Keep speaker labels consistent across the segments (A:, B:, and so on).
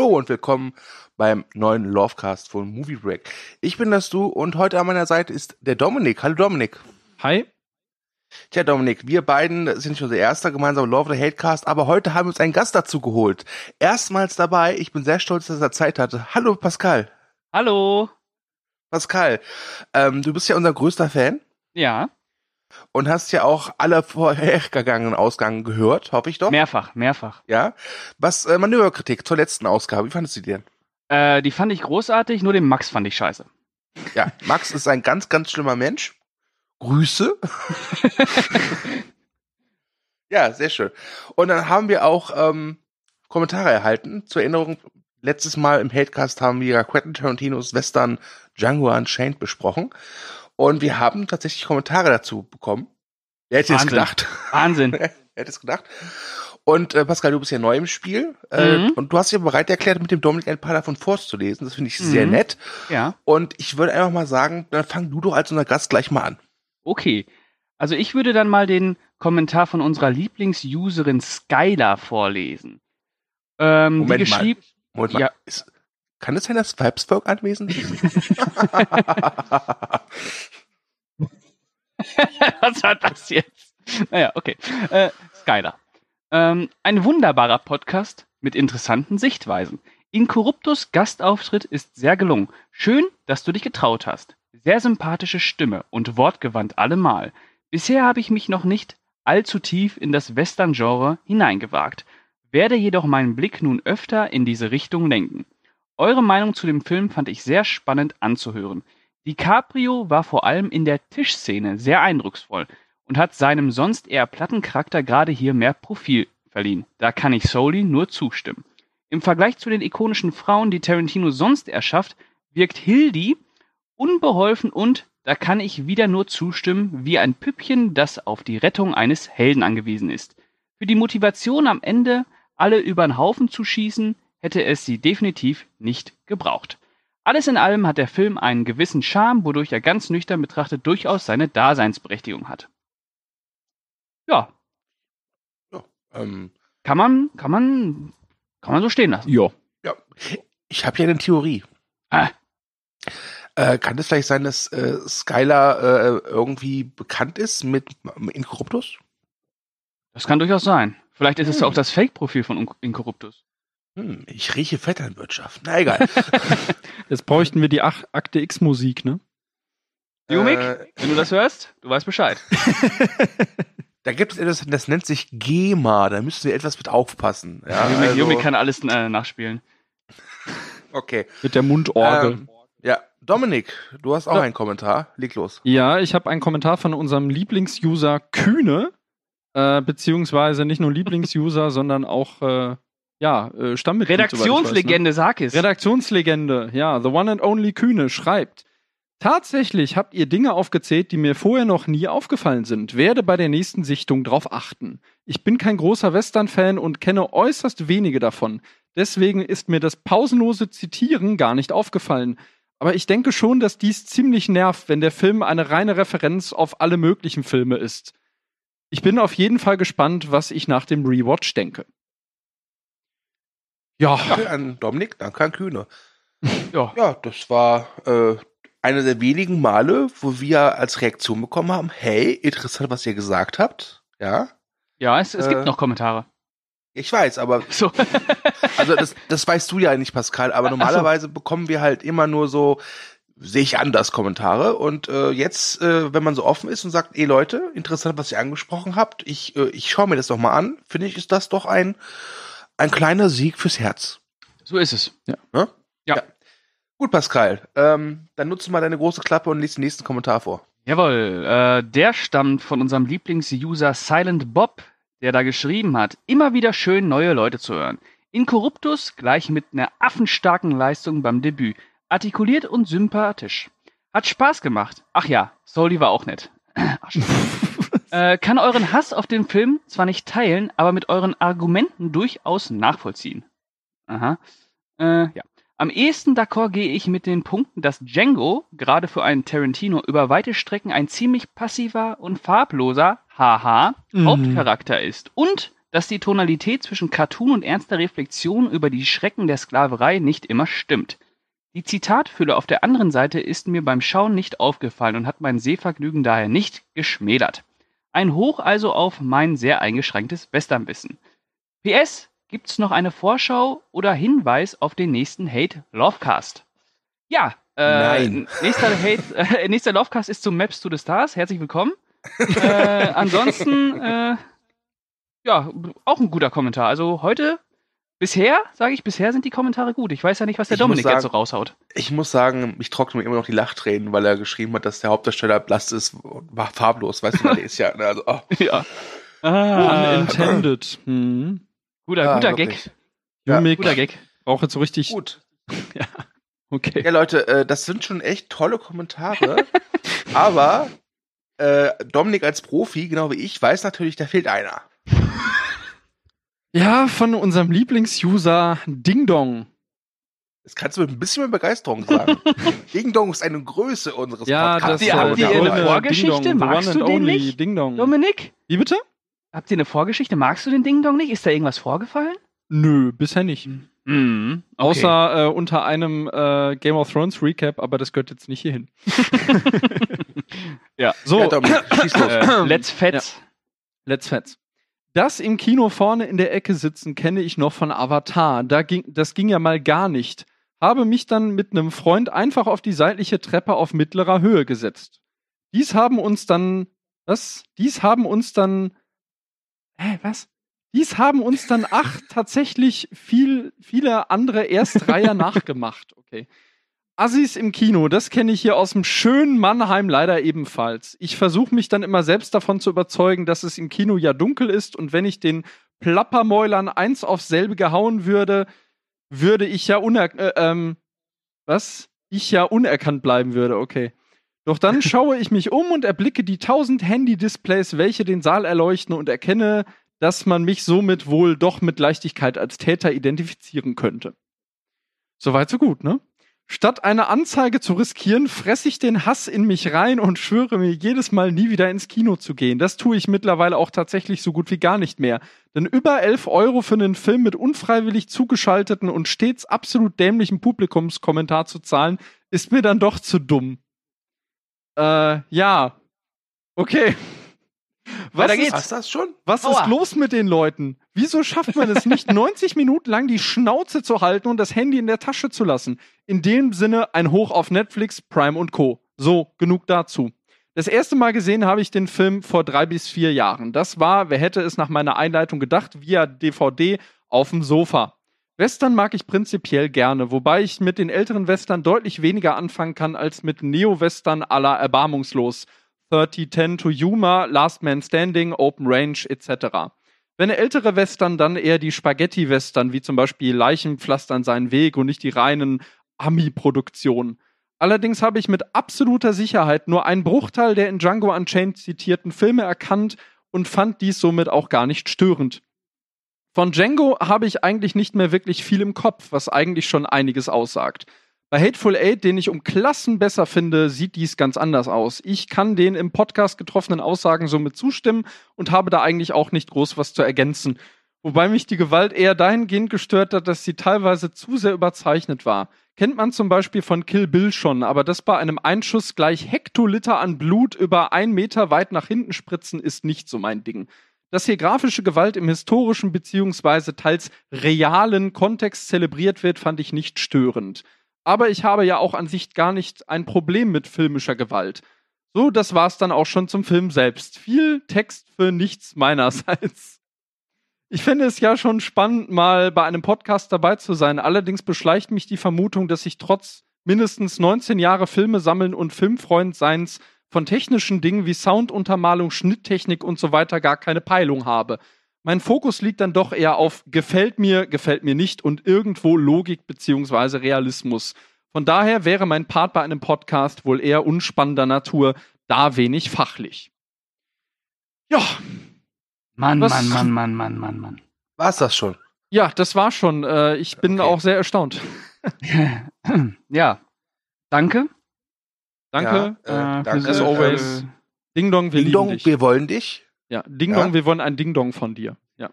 A: Hallo und willkommen beim neuen Lovecast von Movie Break. Ich bin das Du und heute an meiner Seite ist der Dominik. Hallo Dominik.
B: Hi.
A: Tja, Dominik, wir beiden sind schon unser erster gemeinsamer Love the Hatecast, aber heute haben wir uns einen Gast dazu geholt. Erstmals dabei, ich bin sehr stolz, dass er Zeit hatte. Hallo Pascal.
C: Hallo.
A: Pascal, ähm, du bist ja unser größter Fan.
C: Ja.
A: Und hast ja auch alle vorhergegangenen Ausgaben gehört, hoffe ich doch.
C: Mehrfach, mehrfach.
A: Ja. Was äh, Manöverkritik zur letzten Ausgabe, wie fandest du die denn?
C: Äh, die fand ich großartig, nur den Max fand ich scheiße.
A: Ja, Max ist ein ganz, ganz schlimmer Mensch. Grüße. ja, sehr schön. Und dann haben wir auch ähm, Kommentare erhalten. Zur Erinnerung, letztes Mal im Hatecast haben wir Quentin Tarantinos Western Django Unchained besprochen. Und wir haben tatsächlich Kommentare dazu bekommen. Wer hätte es gedacht?
C: Wahnsinn.
A: Wer hätte es gedacht? Und äh, Pascal, du bist ja neu im Spiel äh, mhm. und du hast dir bereit erklärt, mit dem Dominik ein paar davon vorzulesen. Das finde ich sehr mhm. nett.
C: Ja.
A: Und ich würde einfach mal sagen, dann fang du doch als unser Gast gleich mal an.
C: Okay. Also ich würde dann mal den Kommentar von unserer Lieblingsuserin Skylar vorlesen.
A: Ähm, Moment die geschrieben. Mal. Moment mal. Ja. Ist, kann es sein, dass Vibesfolk anwesend ist?
C: Was war das jetzt? Naja, okay. Äh, Skylar. Ähm, ein wunderbarer Podcast mit interessanten Sichtweisen. Inkorruptus Gastauftritt ist sehr gelungen. Schön, dass du dich getraut hast. Sehr sympathische Stimme und wortgewandt allemal. Bisher habe ich mich noch nicht allzu tief in das Western-Genre hineingewagt, werde jedoch meinen Blick nun öfter in diese Richtung lenken. Eure Meinung zu dem Film fand ich sehr spannend anzuhören. DiCaprio war vor allem in der Tischszene sehr eindrucksvoll und hat seinem sonst eher platten Charakter gerade hier mehr Profil verliehen. Da kann ich Soli nur zustimmen. Im Vergleich zu den ikonischen Frauen, die Tarantino sonst erschafft, wirkt Hildi unbeholfen und, da kann ich wieder nur zustimmen, wie ein Püppchen, das auf die Rettung eines Helden angewiesen ist. Für die Motivation am Ende alle über den Haufen zu schießen, hätte es sie definitiv nicht gebraucht. Alles in allem hat der Film einen gewissen Charme, wodurch er ganz nüchtern betrachtet durchaus seine Daseinsberechtigung hat. Ja. ja ähm, kann man, kann man, kann man so stehen lassen.
A: Ja. ja. Ich habe ja eine Theorie. Ah. Äh, kann es vielleicht sein, dass äh, Skylar äh, irgendwie bekannt ist mit Incorruptus?
C: Das kann durchaus sein. Vielleicht ist hm. es auch das Fake-Profil von Incorruptus.
A: Hm, ich rieche Vetternwirtschaft. Na egal.
B: Jetzt bräuchten wir die Ach Akte X-Musik, ne?
C: Jumik, äh, wenn du das hörst, du weißt Bescheid.
A: Da gibt es etwas, das nennt sich GEMA, da müssen wir etwas mit aufpassen. Ja,
C: Jumi, also, Jumi kann alles äh, nachspielen.
A: Okay.
B: Mit der Mundorgel.
A: Ähm, ja, Dominik, du hast auch ja. einen Kommentar. Leg los.
B: Ja, ich habe einen Kommentar von unserem Lieblingsuser Kühne, äh, beziehungsweise nicht nur Lieblingsuser, sondern auch äh, ja, äh, Stammmitglied.
C: Redaktionslegende, weiß, ne? sag es.
B: Redaktionslegende, ja, the one and only Kühne schreibt. Tatsächlich habt ihr Dinge aufgezählt, die mir vorher noch nie aufgefallen sind. Werde bei der nächsten Sichtung darauf achten. Ich bin kein großer Western-Fan und kenne äußerst wenige davon. Deswegen ist mir das pausenlose Zitieren gar nicht aufgefallen. Aber ich denke schon, dass dies ziemlich nervt, wenn der Film eine reine Referenz auf alle möglichen Filme ist. Ich bin auf jeden Fall gespannt, was ich nach dem Rewatch denke.
A: Ja. Danke an Dominik, danke an Kühne. Ja. ja, das war äh, einer der wenigen Male, wo wir als Reaktion bekommen haben, hey, interessant, was ihr gesagt habt. Ja.
C: Ja, es, es äh, gibt noch Kommentare.
A: Ich weiß, aber so. also das, das weißt du ja nicht, Pascal, aber normalerweise so. bekommen wir halt immer nur so, sehe ich anders Kommentare. Und äh, jetzt, äh, wenn man so offen ist und sagt, ey Leute, interessant, was ihr angesprochen habt, ich, äh, ich schaue mir das doch mal an, finde ich, ist das doch ein, ein kleiner Sieg fürs Herz.
C: So ist es.
A: Ja. ja? ja. Gut, Pascal. Ähm, dann nutze mal deine große Klappe und lies den nächsten Kommentar vor.
C: Jawohl, äh, der stammt von unserem Lieblingsuser Silent Bob, der da geschrieben hat, immer wieder schön neue Leute zu hören. Incorruptus gleich mit einer affenstarken Leistung beim Debüt. Artikuliert und sympathisch. Hat Spaß gemacht. Ach ja, Soli war auch nett. äh, kann euren Hass auf den Film zwar nicht teilen, aber mit euren Argumenten durchaus nachvollziehen. Aha. Äh, ja. Am ehesten d'accord gehe ich mit den Punkten, dass Django, gerade für einen Tarantino, über weite Strecken ein ziemlich passiver und farbloser, haha, mhm. Hauptcharakter ist. Und dass die Tonalität zwischen Cartoon und ernster Reflexion über die Schrecken der Sklaverei nicht immer stimmt. Die Zitatfülle auf der anderen Seite ist mir beim Schauen nicht aufgefallen und hat mein Sehvergnügen daher nicht geschmälert. Ein Hoch also auf mein sehr eingeschränktes Westernwissen. PS, gibt's noch eine Vorschau oder Hinweis auf den nächsten Hate Lovecast? Ja, äh,
A: Nein.
C: nächster Hate, äh, nächster Lovecast ist zum Maps to the Stars. Herzlich willkommen. äh, ansonsten, äh, ja, auch ein guter Kommentar. Also heute, bisher, sage ich, bisher sind die Kommentare gut. Ich weiß ja nicht, was der
A: Ich
C: Dominik jetzt so
A: sagen-
C: raushaut.
A: Ich muss sagen, ich trockne mir immer noch die Lachtränen, weil er geschrieben hat, dass der Hauptdarsteller blass ist und war farblos. Weißt du, der ist ja, ne, also, oh.
C: ja. Ah,
B: Unintended. Hm.
C: guter,
A: Ja,
C: guter
A: wirklich.
C: Gag.
A: Ja,
C: Guter Gag.
B: braucht jetzt so richtig.
A: Gut.
B: Okay.
A: Ja, Leute, äh, das sind schon echt tolle Kommentare. aber äh, Dominik als Profi, genau wie ich, weiß natürlich, da fehlt einer.
B: Ja, von unserem Lieblingsuser Ding Dong.
A: Das kannst du mit ein bisschen mehr Begeisterung sagen. Ding Dong ist eine Größe unseres
B: Ja,
A: Podcasts.
B: das
C: habt ihr eine Vorgeschichte?
B: Ding
C: Magst
B: one
C: du den nicht?
B: Ding Dong.
C: Dominik,
B: Wie bitte?
C: habt ihr eine Vorgeschichte? Magst du den Ding Dong nicht? Ist da irgendwas vorgefallen?
B: Nö, bisher nicht.
C: Mhm. okay.
B: Außer äh, unter einem äh, Game of Thrones Recap, aber das gehört jetzt nicht hierhin.
C: Ja.
B: So,
A: Ja, Dominik, schieß los.
C: äh, Let's Fetz.
B: Let's Fets. Das im Kino vorne in der Ecke sitzen kenne ich noch von Avatar. Da ging, das ging ja mal gar nicht. Habe mich dann mit einem Freund einfach auf die seitliche Treppe auf mittlerer Höhe gesetzt. Dies haben uns dann, was? Dies haben uns dann, hä, was? Dies haben uns dann acht tatsächlich viel, viele andere Erstreiher nachgemacht. Okay. Assis im Kino, das kenne ich hier aus dem schönen Mannheim leider ebenfalls. Ich versuche mich dann immer selbst davon zu überzeugen, dass es im Kino ja dunkel ist und wenn ich den Plappermäulern eins aufs selbe gehauen würde, würde ich ja uner äh, ähm, was? Ich ja unerkannt bleiben würde, okay. Doch dann schaue ich mich um und erblicke die tausend Handy-Displays, welche den Saal erleuchten und erkenne, dass man mich somit wohl doch mit Leichtigkeit als Täter identifizieren könnte. Soweit so gut, ne? Statt eine Anzeige zu riskieren, fresse ich den Hass in mich rein und schwöre mir jedes Mal nie wieder ins Kino zu gehen. Das tue ich mittlerweile auch tatsächlich so gut wie gar nicht mehr. Denn über 11 Euro für einen Film mit unfreiwillig zugeschalteten und stets absolut dämlichem Publikumskommentar zu zahlen, ist mir dann doch zu dumm. Äh, ja. Okay. Was
C: Weiter
B: ist,
C: geht's.
A: Du das schon?
B: was
C: Aua.
B: ist los mit den Leuten? Wieso schafft man es nicht, 90 Minuten lang die Schnauze zu halten und das Handy in der Tasche zu lassen? In dem Sinne ein Hoch auf Netflix, Prime und Co. So, genug dazu. Das erste Mal gesehen habe ich den Film vor drei bis vier Jahren. Das war, wer hätte es nach meiner Einleitung gedacht, via DVD auf dem Sofa. Western mag ich prinzipiell gerne, wobei ich mit den älteren Western deutlich weniger anfangen kann als mit Neo-Western aller erbarmungslos. 3010 to Yuma, Last Man Standing, Open Range etc. Wenn ältere Western, dann eher die Spaghetti-Western, wie zum Beispiel Leichen pflastern seinen Weg und nicht die reinen Ami-Produktionen. Allerdings habe ich mit absoluter Sicherheit nur einen Bruchteil der in Django Unchained zitierten Filme erkannt und fand dies somit auch gar nicht störend. Von Django habe ich eigentlich nicht mehr wirklich viel im Kopf, was eigentlich schon einiges aussagt. Bei Hateful Eight, den ich um Klassen besser finde, sieht dies ganz anders aus. Ich kann den im Podcast getroffenen Aussagen somit zustimmen und habe da eigentlich auch nicht groß was zu ergänzen. Wobei mich die Gewalt eher dahingehend gestört hat, dass sie teilweise zu sehr überzeichnet war. Kennt man zum Beispiel von Kill Bill schon, aber das bei einem Einschuss gleich Hektoliter an Blut über einen Meter weit nach hinten spritzen ist nicht so mein Ding. Dass hier grafische Gewalt im historischen beziehungsweise teils realen Kontext zelebriert wird, fand ich nicht störend. Aber ich habe ja auch an sich gar nicht ein Problem mit filmischer Gewalt. So, das war's dann auch schon zum Film selbst. Viel Text für nichts meinerseits. Ich finde es ja schon spannend, mal bei einem Podcast dabei zu sein. Allerdings beschleicht mich die Vermutung, dass ich trotz mindestens 19 Jahre Filme sammeln und Filmfreundseins von technischen Dingen wie Sounduntermalung, Schnitttechnik und so weiter gar keine Peilung habe. Mein Fokus liegt dann doch eher auf gefällt mir, gefällt mir nicht und irgendwo Logik beziehungsweise Realismus. Von daher wäre mein Part bei einem Podcast wohl eher unspannender Natur, da wenig fachlich. Ja,
C: Mann,
B: Was-
C: Mann, Mann, Mann, Mann, Mann, Mann.
A: War's das schon?
B: ja, das war schon. Äh, ich bin
A: Okay.
B: auch sehr erstaunt.
C: ja. Danke.
B: Danke.
A: Ja, äh,
C: äh,
A: danke.
B: as always.
C: Äh,
B: Ding Dong, wir
A: Ding
B: lieben
A: Dong,
B: dich.
A: wir wollen dich.
B: Ja, Ding
A: Ja.
B: Dong, wir wollen ein Ding Dong von dir. Ja.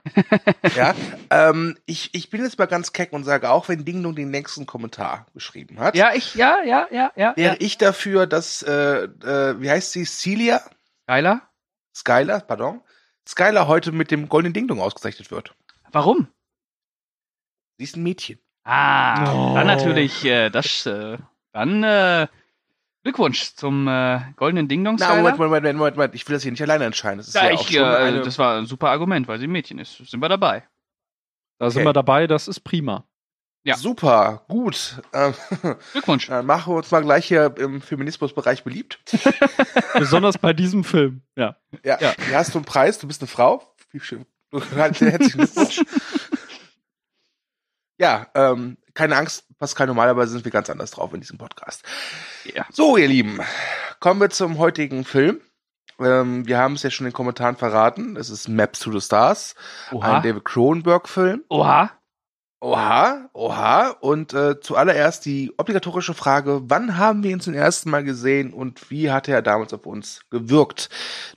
A: ja. Ähm, ich, ich bin jetzt mal ganz keck und sage, auch wenn Ding Dong den nächsten Kommentar geschrieben hat,
C: Ja, ich, ja, ja, ja, ja.
A: wäre
C: ja.
A: ich dafür, dass, äh, äh, wie heißt sie, Celia?
C: Geiler.
A: Skylar, pardon. Skylar heute mit dem goldenen Ding Dong ausgezeichnet wird.
C: Warum?
A: Sie ist ein Mädchen.
C: Ah,
B: Oh.
C: dann natürlich, äh, das, äh, dann, äh, Glückwunsch zum äh, goldenen Ding Dong
A: Na, Moment, Moment, Moment, Moment, Moment. Ich will das hier nicht alleine entscheiden. Das ist
C: Ja,
A: ja,
C: ich,
A: auch schon
C: äh,
A: eine,
C: das war ein super Argument, weil sie ein Mädchen ist. Sind wir dabei.
B: Da sind
A: Okay.
B: wir dabei, das ist prima.
C: Ja.
A: Super, gut. Ähm,
C: Glückwunsch.
A: dann machen wir uns mal gleich hier im Feminismusbereich beliebt.
B: Besonders bei diesem Film. Ja.
A: Ja,
C: Ja.
A: hier hast du einen Preis, du bist eine Frau. Herzlichen Glückwunsch. ja, ähm, keine Angst, Pascal, normalerweise sind wir ganz anders drauf in diesem Podcast.
C: Ja.
A: So, ihr Lieben, kommen wir zum heutigen Film. Ähm, wir haben es ja schon in den Kommentaren verraten. Es ist Maps to the Stars,
C: Oha.
A: ein David Cronenberg-Film.
C: Oha.
A: Oha, oha. Und äh, zuallererst die obligatorische Frage, wann haben wir ihn zum ersten Mal gesehen und wie hat er damals auf uns gewirkt?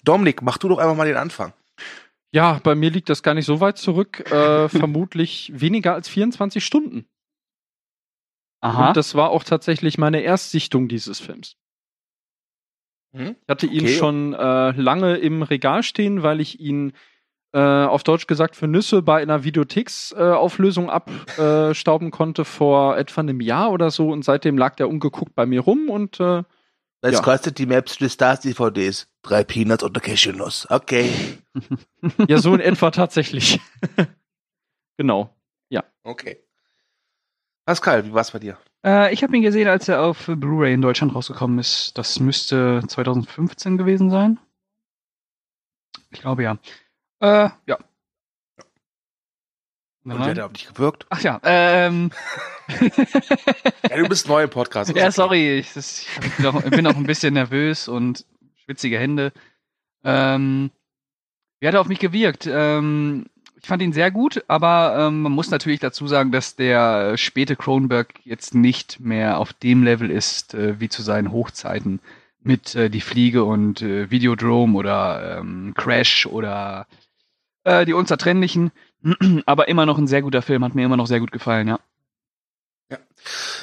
A: Dominik, mach du doch einfach mal den Anfang.
B: Ja, bei mir liegt das gar nicht so weit zurück. Äh, vermutlich weniger als 24 Stunden.
C: Aha.
B: Und das war auch tatsächlich meine Erstsichtung dieses Films.
A: Hm?
B: Ich hatte ihn
A: Okay.
B: schon äh, lange im Regal stehen, weil ich ihn äh, auf Deutsch gesagt für Nüsse bei einer Videotheksauflösung äh, Auflösung abstauben konnte vor etwa einem Jahr oder so und seitdem lag der ungeguckt bei mir rum und äh,
A: Was
B: Ja.
A: kostet die Maps to the Stars DVDs? Drei Peanuts und eine Cashewnuss. Okay.
B: ja so in etwa tatsächlich. genau.
A: Okay. Pascal, wie war's bei dir?
C: Äh, ich habe ihn gesehen, als er auf Blu-ray in Deutschland rausgekommen ist. Das müsste 2015 gewesen sein. Ich glaube ja. Äh, ja.
A: Und wie hat er auf dich gewirkt?
C: Ach ja, ähm.
A: Ja, du bist neu im Podcast.
C: ja, sorry, ich, das, ich bin, auch, ich bin auch ein bisschen nervös und schwitzige Hände. Ähm, wie hat er auf mich gewirkt? Ähm, ich fand ihn sehr gut, aber ähm, man muss natürlich dazu sagen, dass der späte Cronenberg jetzt nicht mehr auf dem Level ist, äh, wie zu seinen Hochzeiten mit äh, Die Fliege und äh, Videodrome oder ähm, Crash oder äh, Die Unzertrennlichen. aber immer noch ein sehr guter Film, hat mir immer noch sehr gut gefallen, ja.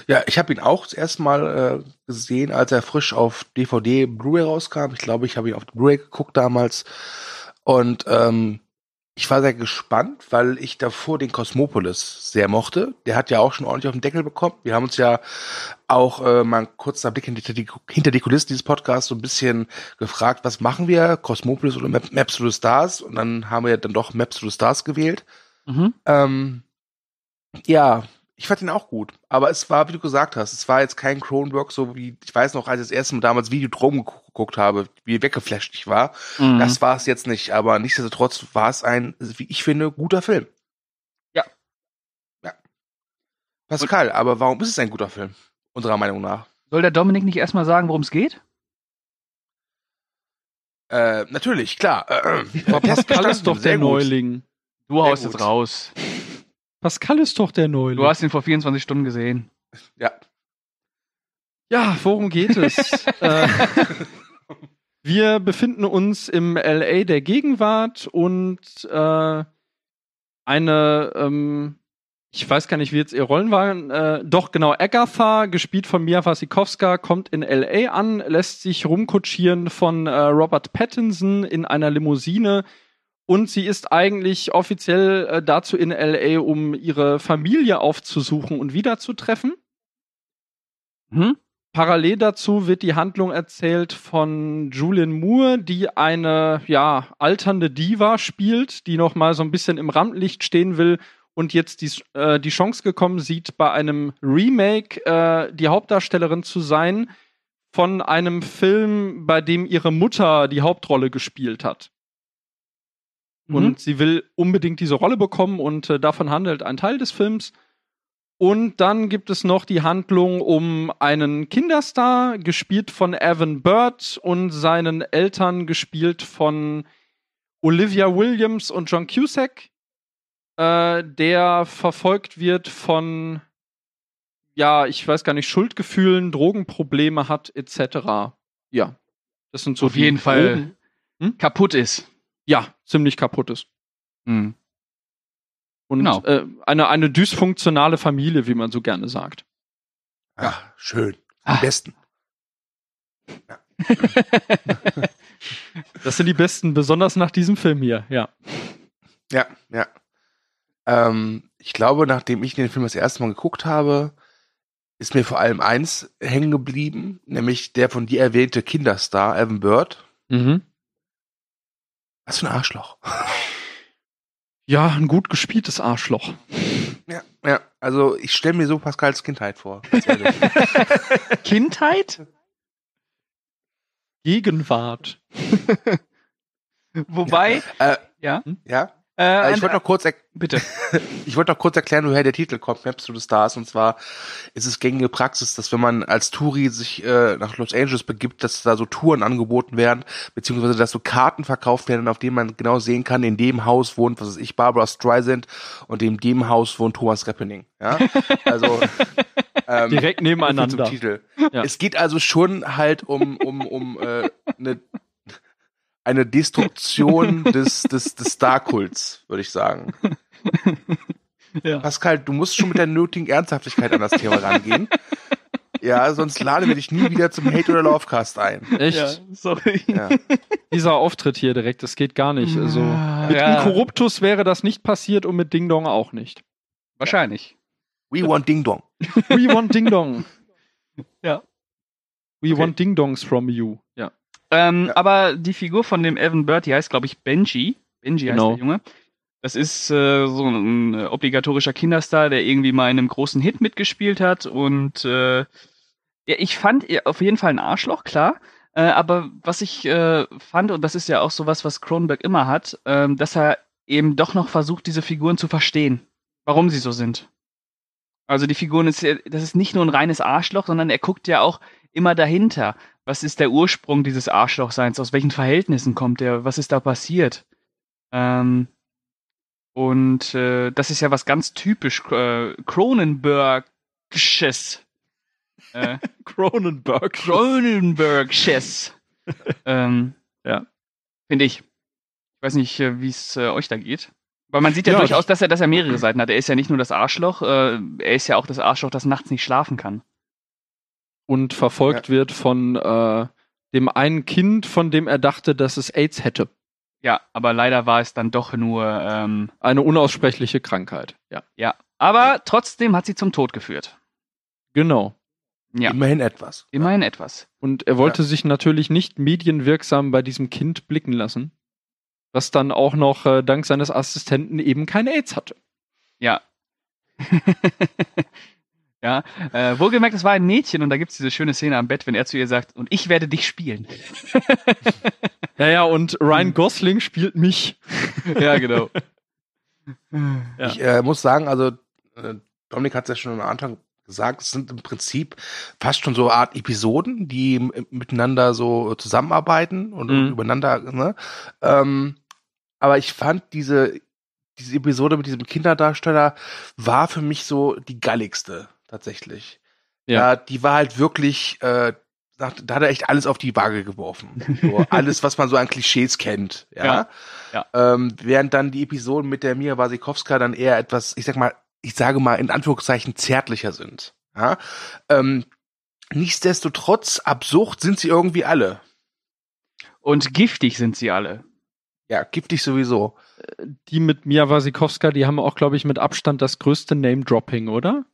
A: Ja, ich habe ihn auch das erste Mal äh, gesehen, als er frisch auf DVD, Blu-ray rauskam. Ich glaube, ich habe ihn auf Blu-ray geguckt damals. Und ähm, ich war sehr gespannt, weil ich davor den Cosmopolis sehr mochte. Der hat ja auch schon ordentlich auf den Deckel bekommen. Wir haben uns ja auch äh, mal einen kurzen Blick hinter die, hinter die Kulissen dieses Podcasts so ein bisschen gefragt, was machen wir, Cosmopolis oder Map, Maps to the Stars? Und dann haben wir dann doch Maps to the Stars gewählt.
C: Mhm.
A: Ähm, ja, ich fand ihn auch gut. Aber es war, wie du gesagt hast, es war jetzt kein Cronenberg, so wie, ich weiß noch, als ich das erste Mal damals Videodrom geguckt habe, wie weggeflasht ich war.
C: Mhm.
A: Das war es jetzt nicht, aber nichtsdestotrotz war es ein, wie ich finde, guter Film.
C: Ja.
A: Ja. Pascal, aber warum ist es ein guter Film? Unserer Meinung nach.
C: Soll der Dominik nicht erstmal sagen, worum es geht?
A: Äh, natürlich, klar. Äh,
B: Aber Pascal ist doch der
A: gut.
B: Neuling.
C: Du
A: Sehr
C: haust
A: gut.
C: jetzt raus.
B: Pascal ist doch der Neuling.
C: Du hast ihn vor 24 Stunden gesehen.
A: Ja.
B: Ja, worum geht es? äh, wir befinden uns im LA der Gegenwart und äh, eine, ähm, ich weiß gar nicht, wie jetzt ihr Rollen waren, äh, doch genau, Agatha, gespielt von Mia Wasikowska, kommt in LA an, lässt sich rumkutschieren von äh, Robert Pattinson in einer Limousine und sie ist eigentlich offiziell äh, dazu in LA, um ihre Familie aufzusuchen und wiederzutreffen.
C: Hm?
B: Parallel dazu wird die Handlung erzählt von Julian Moore, die eine ja alternde Diva spielt, die noch mal so ein bisschen im Rampenlicht stehen will und jetzt die, äh, die Chance gekommen sieht, bei einem Remake äh, die Hauptdarstellerin zu sein von einem Film, bei dem ihre Mutter die Hauptrolle gespielt hat.
C: Mhm.
B: Und sie will unbedingt diese Rolle bekommen und äh, davon handelt ein Teil des Films. Und dann gibt es noch die Handlung um einen Kinderstar, gespielt von Evan Bird und seinen Eltern, gespielt von Olivia Williams und John Cusack, äh, der verfolgt wird von, ja, ich weiß gar nicht, Schuldgefühlen, Drogenprobleme hat, etc. Ja, das sind so
C: Auf jeden Fall.
B: groben-
C: Kaputt ist.
B: ja, ziemlich kaputt ist.
C: Hm.
B: Und
C: Genau.
B: äh, eine, eine dysfunktionale Familie, wie man so gerne sagt.
A: Ach, schön. Die
C: Ah.
A: besten.
B: Das sind die besten, besonders nach diesem Film hier, ja.
A: Ja, ja. Ähm, ich glaube, nachdem ich den Film das erste Mal geguckt habe, ist mir vor allem eins hängen geblieben, nämlich der von dir erwähnte Kinderstar, Evan Bird.
B: Mhm.
A: Was für ein Arschloch.
B: Ja, ein gut gespieltes Arschloch.
A: Ja, ja. Also ich stelle mir so Pascals Kindheit vor.
C: Kindheit?
B: Gegenwart.
C: Wobei,
A: äh,
C: ja.
A: ja.
C: Äh,
A: ich wollte noch kurz
C: bitte.
A: ich wollte noch kurz erklären, woher der Titel kommt, Maps to the Stars. Und zwar ist es gängige Praxis, dass wenn man als Touri sich äh, nach Los Angeles begibt, dass da so Touren angeboten werden, beziehungsweise dass so Karten verkauft werden, auf denen man genau sehen kann, in dem Haus wohnt, was weiß ich, Barbara Streisand und in dem Haus wohnt Thomas Reppening. Ja, also ähm,
B: Direkt nebeneinander.
A: Zum Titel.
B: Ja.
A: Es geht also schon halt um um um äh, eine eine Destruktion des des des Star-Kults, würde ich sagen.
C: Ja.
A: Pascal, du musst schon mit der nötigen Ernsthaftigkeit an das Thema rangehen. Ja, sonst laden wir dich nie wieder zum Hate oder Lovecast ein.
B: Echt?
C: Ja, sorry.
A: Ja.
B: Dieser Auftritt hier direkt, das geht gar nicht. Also, mit
C: ja,
B: wäre das nicht passiert und mit Ding Dong auch nicht.
C: wahrscheinlich.
A: We want Ding Dong.
B: We want Ding Dong.
C: Ja.
B: We
C: Okay.
B: want Ding Dongs from you. Ja.
C: Ähm,
A: Ja.
C: Aber die Figur von dem Evan Bird, die heißt, glaube ich, Benji. Benji
B: Genau.
C: heißt der Junge. Das ist äh, so ein obligatorischer Kinderstar, der irgendwie mal in einem großen Hit mitgespielt hat. Und äh, ja, ich fand auf jeden Fall ein Arschloch, klar. Äh, aber was ich äh, fand, und das ist ja auch sowas, was Cronenberg immer hat, ähm, dass er eben doch noch versucht, diese Figuren zu verstehen, warum sie so sind. Also die Figuren ist das ist nicht nur ein reines Arschloch, sondern er guckt ja auch immer dahinter. Was ist der Ursprung dieses Arschlochseins? Aus welchen Verhältnissen kommt der? Was ist da passiert? Ähm, und äh, das ist ja was ganz typisch äh, Cronenbergsches. Äh,
B: Cronenberg.
C: Cronenbergsches. ähm,
B: Ja.
C: Finde ich. Ich weiß nicht, äh, wie es äh, euch da geht. Weil man sieht ja,
B: Ja,
C: durchaus, dass er, dass er mehrere Seiten hat. Er ist ja nicht nur das Arschloch, äh, er ist ja auch das Arschloch, das nachts nicht schlafen kann.
B: Und verfolgt wird von äh, dem einen Kind, von dem er dachte, dass es AIDS hätte.
C: Ja, aber leider war es dann doch nur, ähm,
B: Eine unaussprechliche Krankheit. Ja.
C: ja. Aber trotzdem hat sie zum Tod geführt.
B: Genau.
C: Ja,
A: Immerhin etwas.
C: immerhin etwas.
B: Und er wollte sich natürlich nicht medienwirksam bei diesem Kind blicken lassen, das dann auch noch äh, dank seines Assistenten eben kein AIDS hatte.
C: Ja. ja, äh, wohlgemerkt, es war ein Mädchen und da gibt's diese schöne Szene am Bett, wenn er zu ihr sagt, und ich werde dich spielen.
B: Ja, ja, und Ryan Gosling spielt mich.
C: ja, genau.
B: Ja.
A: Ich äh, muss sagen, also äh, Dominik hat es ja schon am Anfang gesagt, es sind im Prinzip fast schon so eine Art Episoden, die miteinander so zusammenarbeiten und, und
B: Mhm.
A: übereinander, ne? Ähm, aber ich fand diese, diese Episode mit diesem Kinderdarsteller war für mich so die galligste, tatsächlich.
B: Ja.
A: Ja, die war halt wirklich, äh, da, da hat er echt alles auf die Waage geworfen. So, alles, was man so an Klischees kennt. Ja.
C: Ja, ja.
A: Ähm, während dann die Episoden mit der Mia Wasikowska dann eher etwas, ich sag mal, ich sage mal in Anführungszeichen zärtlicher sind. Ja. Ähm, nichtsdestotrotz, absurd sind sie irgendwie alle.
C: Und giftig sind sie alle.
A: Ja, giftig sowieso.
B: Die mit Mia Wasikowska, die haben auch, glaube ich, mit Abstand das größte Name-Dropping, oder?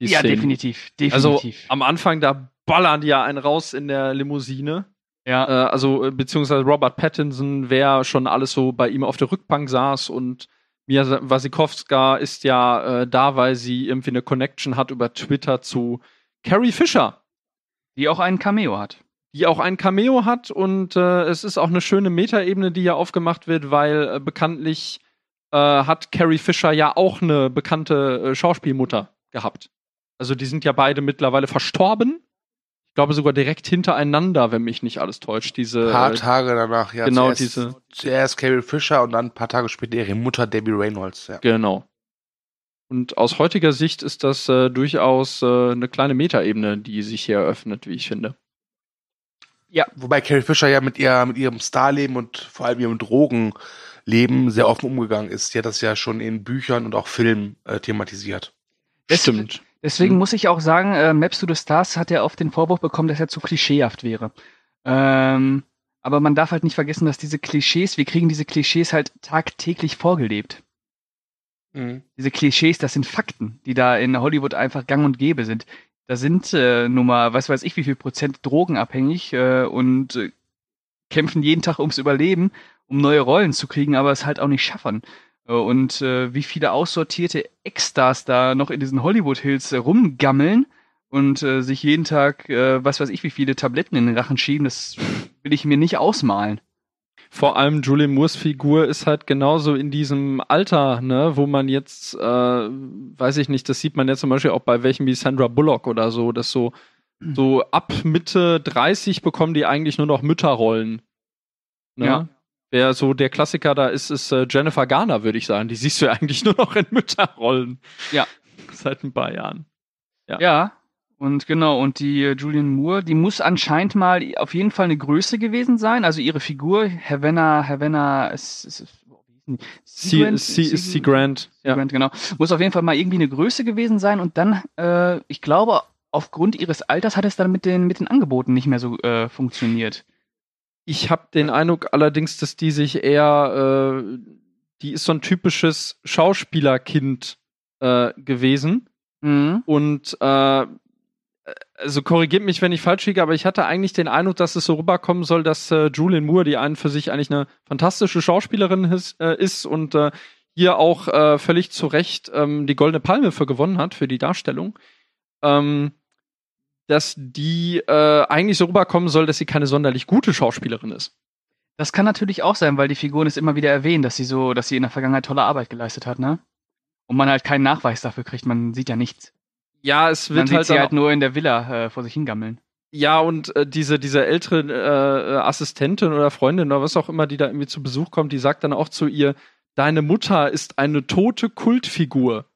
B: Die
C: ja,
B: Szenen.
C: definitiv.
B: Also
C: Definitiv.
B: am Anfang, da ballern die ja einen raus in der Limousine.
C: ja.
B: Äh, also, äh, beziehungsweise Robert Pattinson, wer schon alles so bei ihm auf der Rückbank saß und Mia Wasikowska ist ja äh, da, weil sie irgendwie eine Connection hat über Twitter zu Carrie Fisher,
C: die auch einen Cameo hat.
B: Die auch ein Cameo hat und äh, es ist auch eine schöne Metaebene, die ja aufgemacht wird, weil äh, bekanntlich äh, hat Carrie Fisher ja auch eine bekannte äh, Schauspielmutter gehabt. Also die sind ja beide mittlerweile verstorben. Ich glaube sogar direkt hintereinander, wenn mich nicht alles täuscht. Diese
A: Ein paar Tage danach, ja.
B: genau
A: zuerst,
B: diese-
A: Zuerst Carrie Fisher und dann ein paar Tage später ihre Mutter Debbie Reynolds. Ja.
B: Genau. Und aus heutiger Sicht ist das äh, durchaus äh, eine kleine Metaebene, die sich hier eröffnet, wie ich finde.
A: Wobei Carrie Fisher ja mit, ihr, mit ihrem Starleben und vor allem ihrem Drogenleben Leben sehr offen umgegangen ist. Sie hat das ja schon in Büchern und auch Filmen äh, thematisiert.
C: Das stimmt. Deswegen hm. muss ich auch sagen, äh, Maps to the Stars hat ja oft den Vorwurf bekommen, dass er zu klischeehaft wäre. Ähm, aber man darf halt nicht vergessen, dass diese Klischees, wir kriegen diese Klischees halt tagtäglich vorgelebt. Mhm. Diese Klischees, das sind Fakten, die da in Hollywood einfach gang und gäbe sind. Da sind äh, nun mal, was weiß ich, wie viel Prozent drogenabhängig äh, und äh, kämpfen jeden Tag ums Überleben, um neue Rollen zu kriegen, aber es halt auch nicht schaffen. Äh, und äh, wie viele aussortierte Ex-Stars da noch in diesen Hollywood Hills äh, rumgammeln und äh, sich jeden Tag, äh, was weiß ich, wie viele Tabletten in den Rachen schieben, das will ich mir nicht ausmalen.
B: Vor allem Julian Moores Figur ist halt genauso in diesem Alter, ne, wo man jetzt, äh, weiß ich nicht, das sieht man ja zum Beispiel auch bei welchen wie Sandra Bullock oder so, dass so, so ab Mitte 30 bekommen die eigentlich nur noch Mütterrollen. Ne? Ja. Wer so der Klassiker da ist, ist äh, Jennifer Garner, würde ich sagen. Die siehst du ja eigentlich nur noch in Mütterrollen.
C: Ja.
B: Seit ein paar Jahren.
C: Ja. ja. Und genau, und die äh, Julian Moore, die muss anscheinend mal auf jeden Fall eine Größe gewesen sein. Also ihre Figur, Havana, Havana, ist, ist,
B: C, C, C Grant.
C: Ja. Grant, genau. Muss auf jeden Fall mal irgendwie eine Größe gewesen sein und dann, äh, ich glaube, aufgrund ihres Alters hat es dann mit den, mit den Angeboten nicht mehr so äh, funktioniert.
B: Ich habe den Eindruck allerdings, dass die sich eher, äh, die ist so ein typisches Schauspielerkind äh, gewesen. Mhm. Und äh, also korrigiert mich, wenn ich falsch liege, aber ich hatte eigentlich den Eindruck, dass es so rüberkommen soll, dass äh, Julian Moore, die einen für sich eigentlich eine fantastische Schauspielerin ist, äh, ist und äh, hier auch äh, völlig zu Recht ähm, die Goldene Palme für gewonnen hat, für die Darstellung, ähm, dass die äh, eigentlich so rüberkommen soll, dass sie keine sonderlich gute Schauspielerin ist.
C: Das kann natürlich auch sein, weil die Figuren es immer wieder erwähnen, dass sie so, dass sie in der Vergangenheit tolle Arbeit geleistet hat, ne? Und man halt keinen Nachweis dafür kriegt, man sieht ja nichts.
B: Ja, es wird
C: halt, sie halt nur in der Villa äh, vor sich hingammeln.
B: Ja, und äh, diese, diese ältere äh, Assistentin oder Freundin oder was auch immer, die da irgendwie zu Besuch kommt, die sagt dann auch zu ihr, deine Mutter ist eine tote Kultfigur.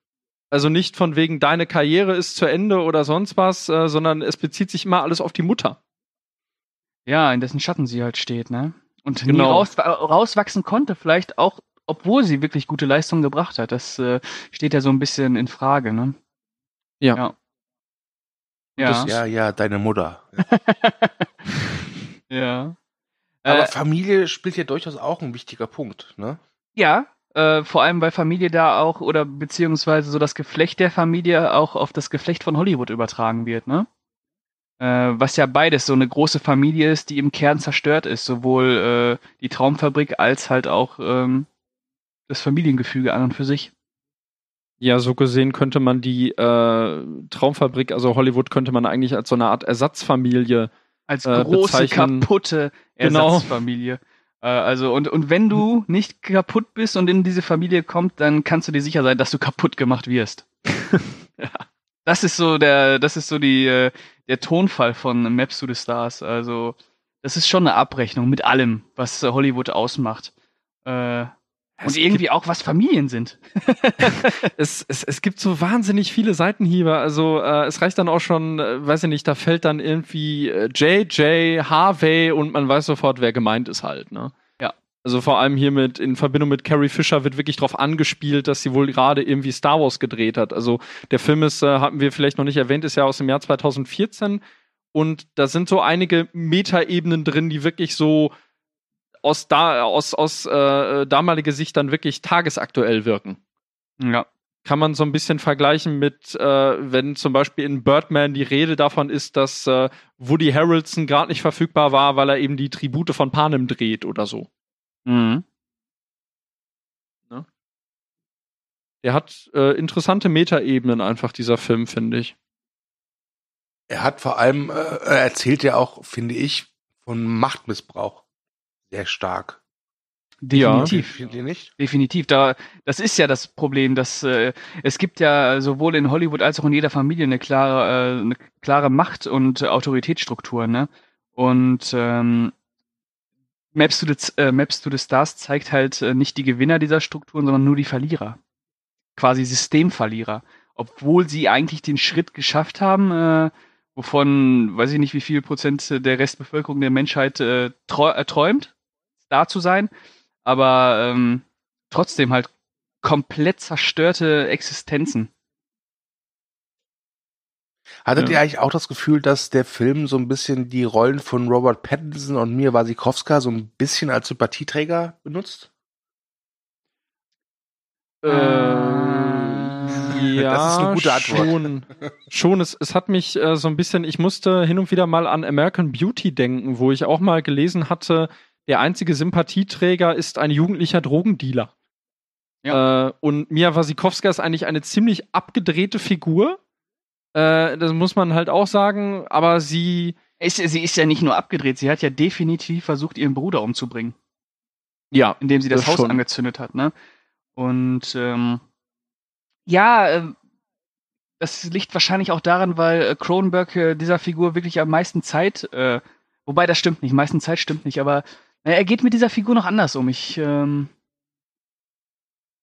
B: Also nicht von wegen, deine Karriere ist zu Ende oder sonst was, äh, sondern es bezieht sich immer alles auf die Mutter.
C: Ja, in dessen Schatten sie halt steht, ne? Und genau. nie raus, rauswachsen konnte, vielleicht auch, obwohl sie wirklich gute Leistungen gebracht hat. Das äh, steht ja so ein bisschen in Frage, ne?
A: Ja. Ja, ja, ja, ja, deine Mutter.
C: ja.
A: Aber äh, Familie spielt ja durchaus auch ein wichtiger Punkt, ne?
C: Ja, äh, vor allem weil Familie da auch oder beziehungsweise so das Geflecht der Familie auch auf das Geflecht von Hollywood übertragen wird, ne? Äh, was ja beides so eine große Familie ist, die im Kern zerstört ist, sowohl äh, die Traumfabrik als halt auch ähm, das Familiengefüge an und für sich.
B: Ja, so gesehen könnte man die äh, Traumfabrik, also Hollywood, könnte man eigentlich als so eine Art Ersatzfamilie
C: als äh, große bezeichnen. kaputte
B: genau.
C: Ersatzfamilie. Genau. Äh, also und und wenn du nicht kaputt bist und in diese Familie kommst, dann kannst du dir sicher sein, dass du kaputt gemacht wirst. ja. Das ist so der, das ist so die äh, der Tonfall von Maps to the Stars. Also das ist schon eine Abrechnung mit allem, was Hollywood ausmacht. Äh, und irgendwie auch, was Familien sind.
B: es, es, es gibt so wahnsinnig viele Seitenhiebe. Also äh, es reicht dann auch schon, äh, weiß ich nicht, da fällt dann irgendwie äh, JJ, Harvey und man weiß sofort, wer gemeint ist halt. Ne?
C: Ja.
B: Also vor allem hier mit in Verbindung mit Carrie Fisher wird wirklich darauf angespielt, dass sie wohl gerade irgendwie Star Wars gedreht hat. Also der Film ist, äh, hatten wir vielleicht noch nicht erwähnt, ist ja aus dem Jahr 2014 und da sind so einige Metaebenen drin, die wirklich so aus, da, aus, aus äh, damaliger Sicht dann wirklich tagesaktuell wirken.
C: Ja.
B: Kann man so ein bisschen vergleichen mit, äh, wenn zum Beispiel in Birdman die Rede davon ist, dass äh, Woody Harrelson gerade nicht verfügbar war, weil er eben die Tribute von Panem dreht oder so.
C: Mhm.
B: Ne? Der hat äh, interessante Metaebenen einfach, dieser Film, finde ich.
A: Er hat vor allem, äh, er erzählt ja auch, finde ich, von Machtmissbrauch sehr stark.
C: Definitiv. Ja. Nicht? Definitiv. Da, das ist ja das Problem, dass äh, es gibt ja sowohl in Hollywood als auch in jeder Familie eine klare, äh, eine klare Macht- und Autoritätsstruktur, ne? Und ähm, Maps to, the, äh, Maps to the Stars zeigt halt äh, nicht die Gewinner dieser Strukturen, sondern nur die Verlierer. Quasi Systemverlierer. Obwohl sie eigentlich den Schritt geschafft haben, äh, wovon weiß ich nicht, wie viel Prozent der Restbevölkerung der Menschheit äh, träumt da zu sein. aber ähm, trotzdem halt komplett zerstörte Existenzen.
A: Hattet
C: Ja.
A: ihr eigentlich auch das Gefühl, dass der Film so ein bisschen die Rollen von Robert Pattinson und Mia Wasikowska so ein bisschen als Sympathieträger benutzt?
B: Äh, ja,
A: Das ist eine gute Antwort.
B: Schon, schon es, es hat mich äh, so ein bisschen, ich musste hin und wieder mal an American Beauty denken, wo ich auch mal gelesen hatte, der einzige Sympathieträger ist ein jugendlicher Drogendealer. Äh, und Mia Wasikowska ist eigentlich eine ziemlich abgedrehte Figur. Äh, das muss man halt auch sagen, aber sie,
C: Ist, sie ist ja nicht nur abgedreht, sie hat ja definitiv versucht, ihren Bruder umzubringen,
B: ja,
C: indem sie das,
B: Das
C: Haus
B: schon.
C: angezündet hat, ne? Und ähm, ja, äh, das liegt wahrscheinlich auch daran, weil äh, Cronenberg äh, dieser Figur wirklich am meisten Zeit, äh, wobei das stimmt nicht, meisten Zeit stimmt nicht, aber er geht mit dieser Figur noch anders um. Ich, ähm,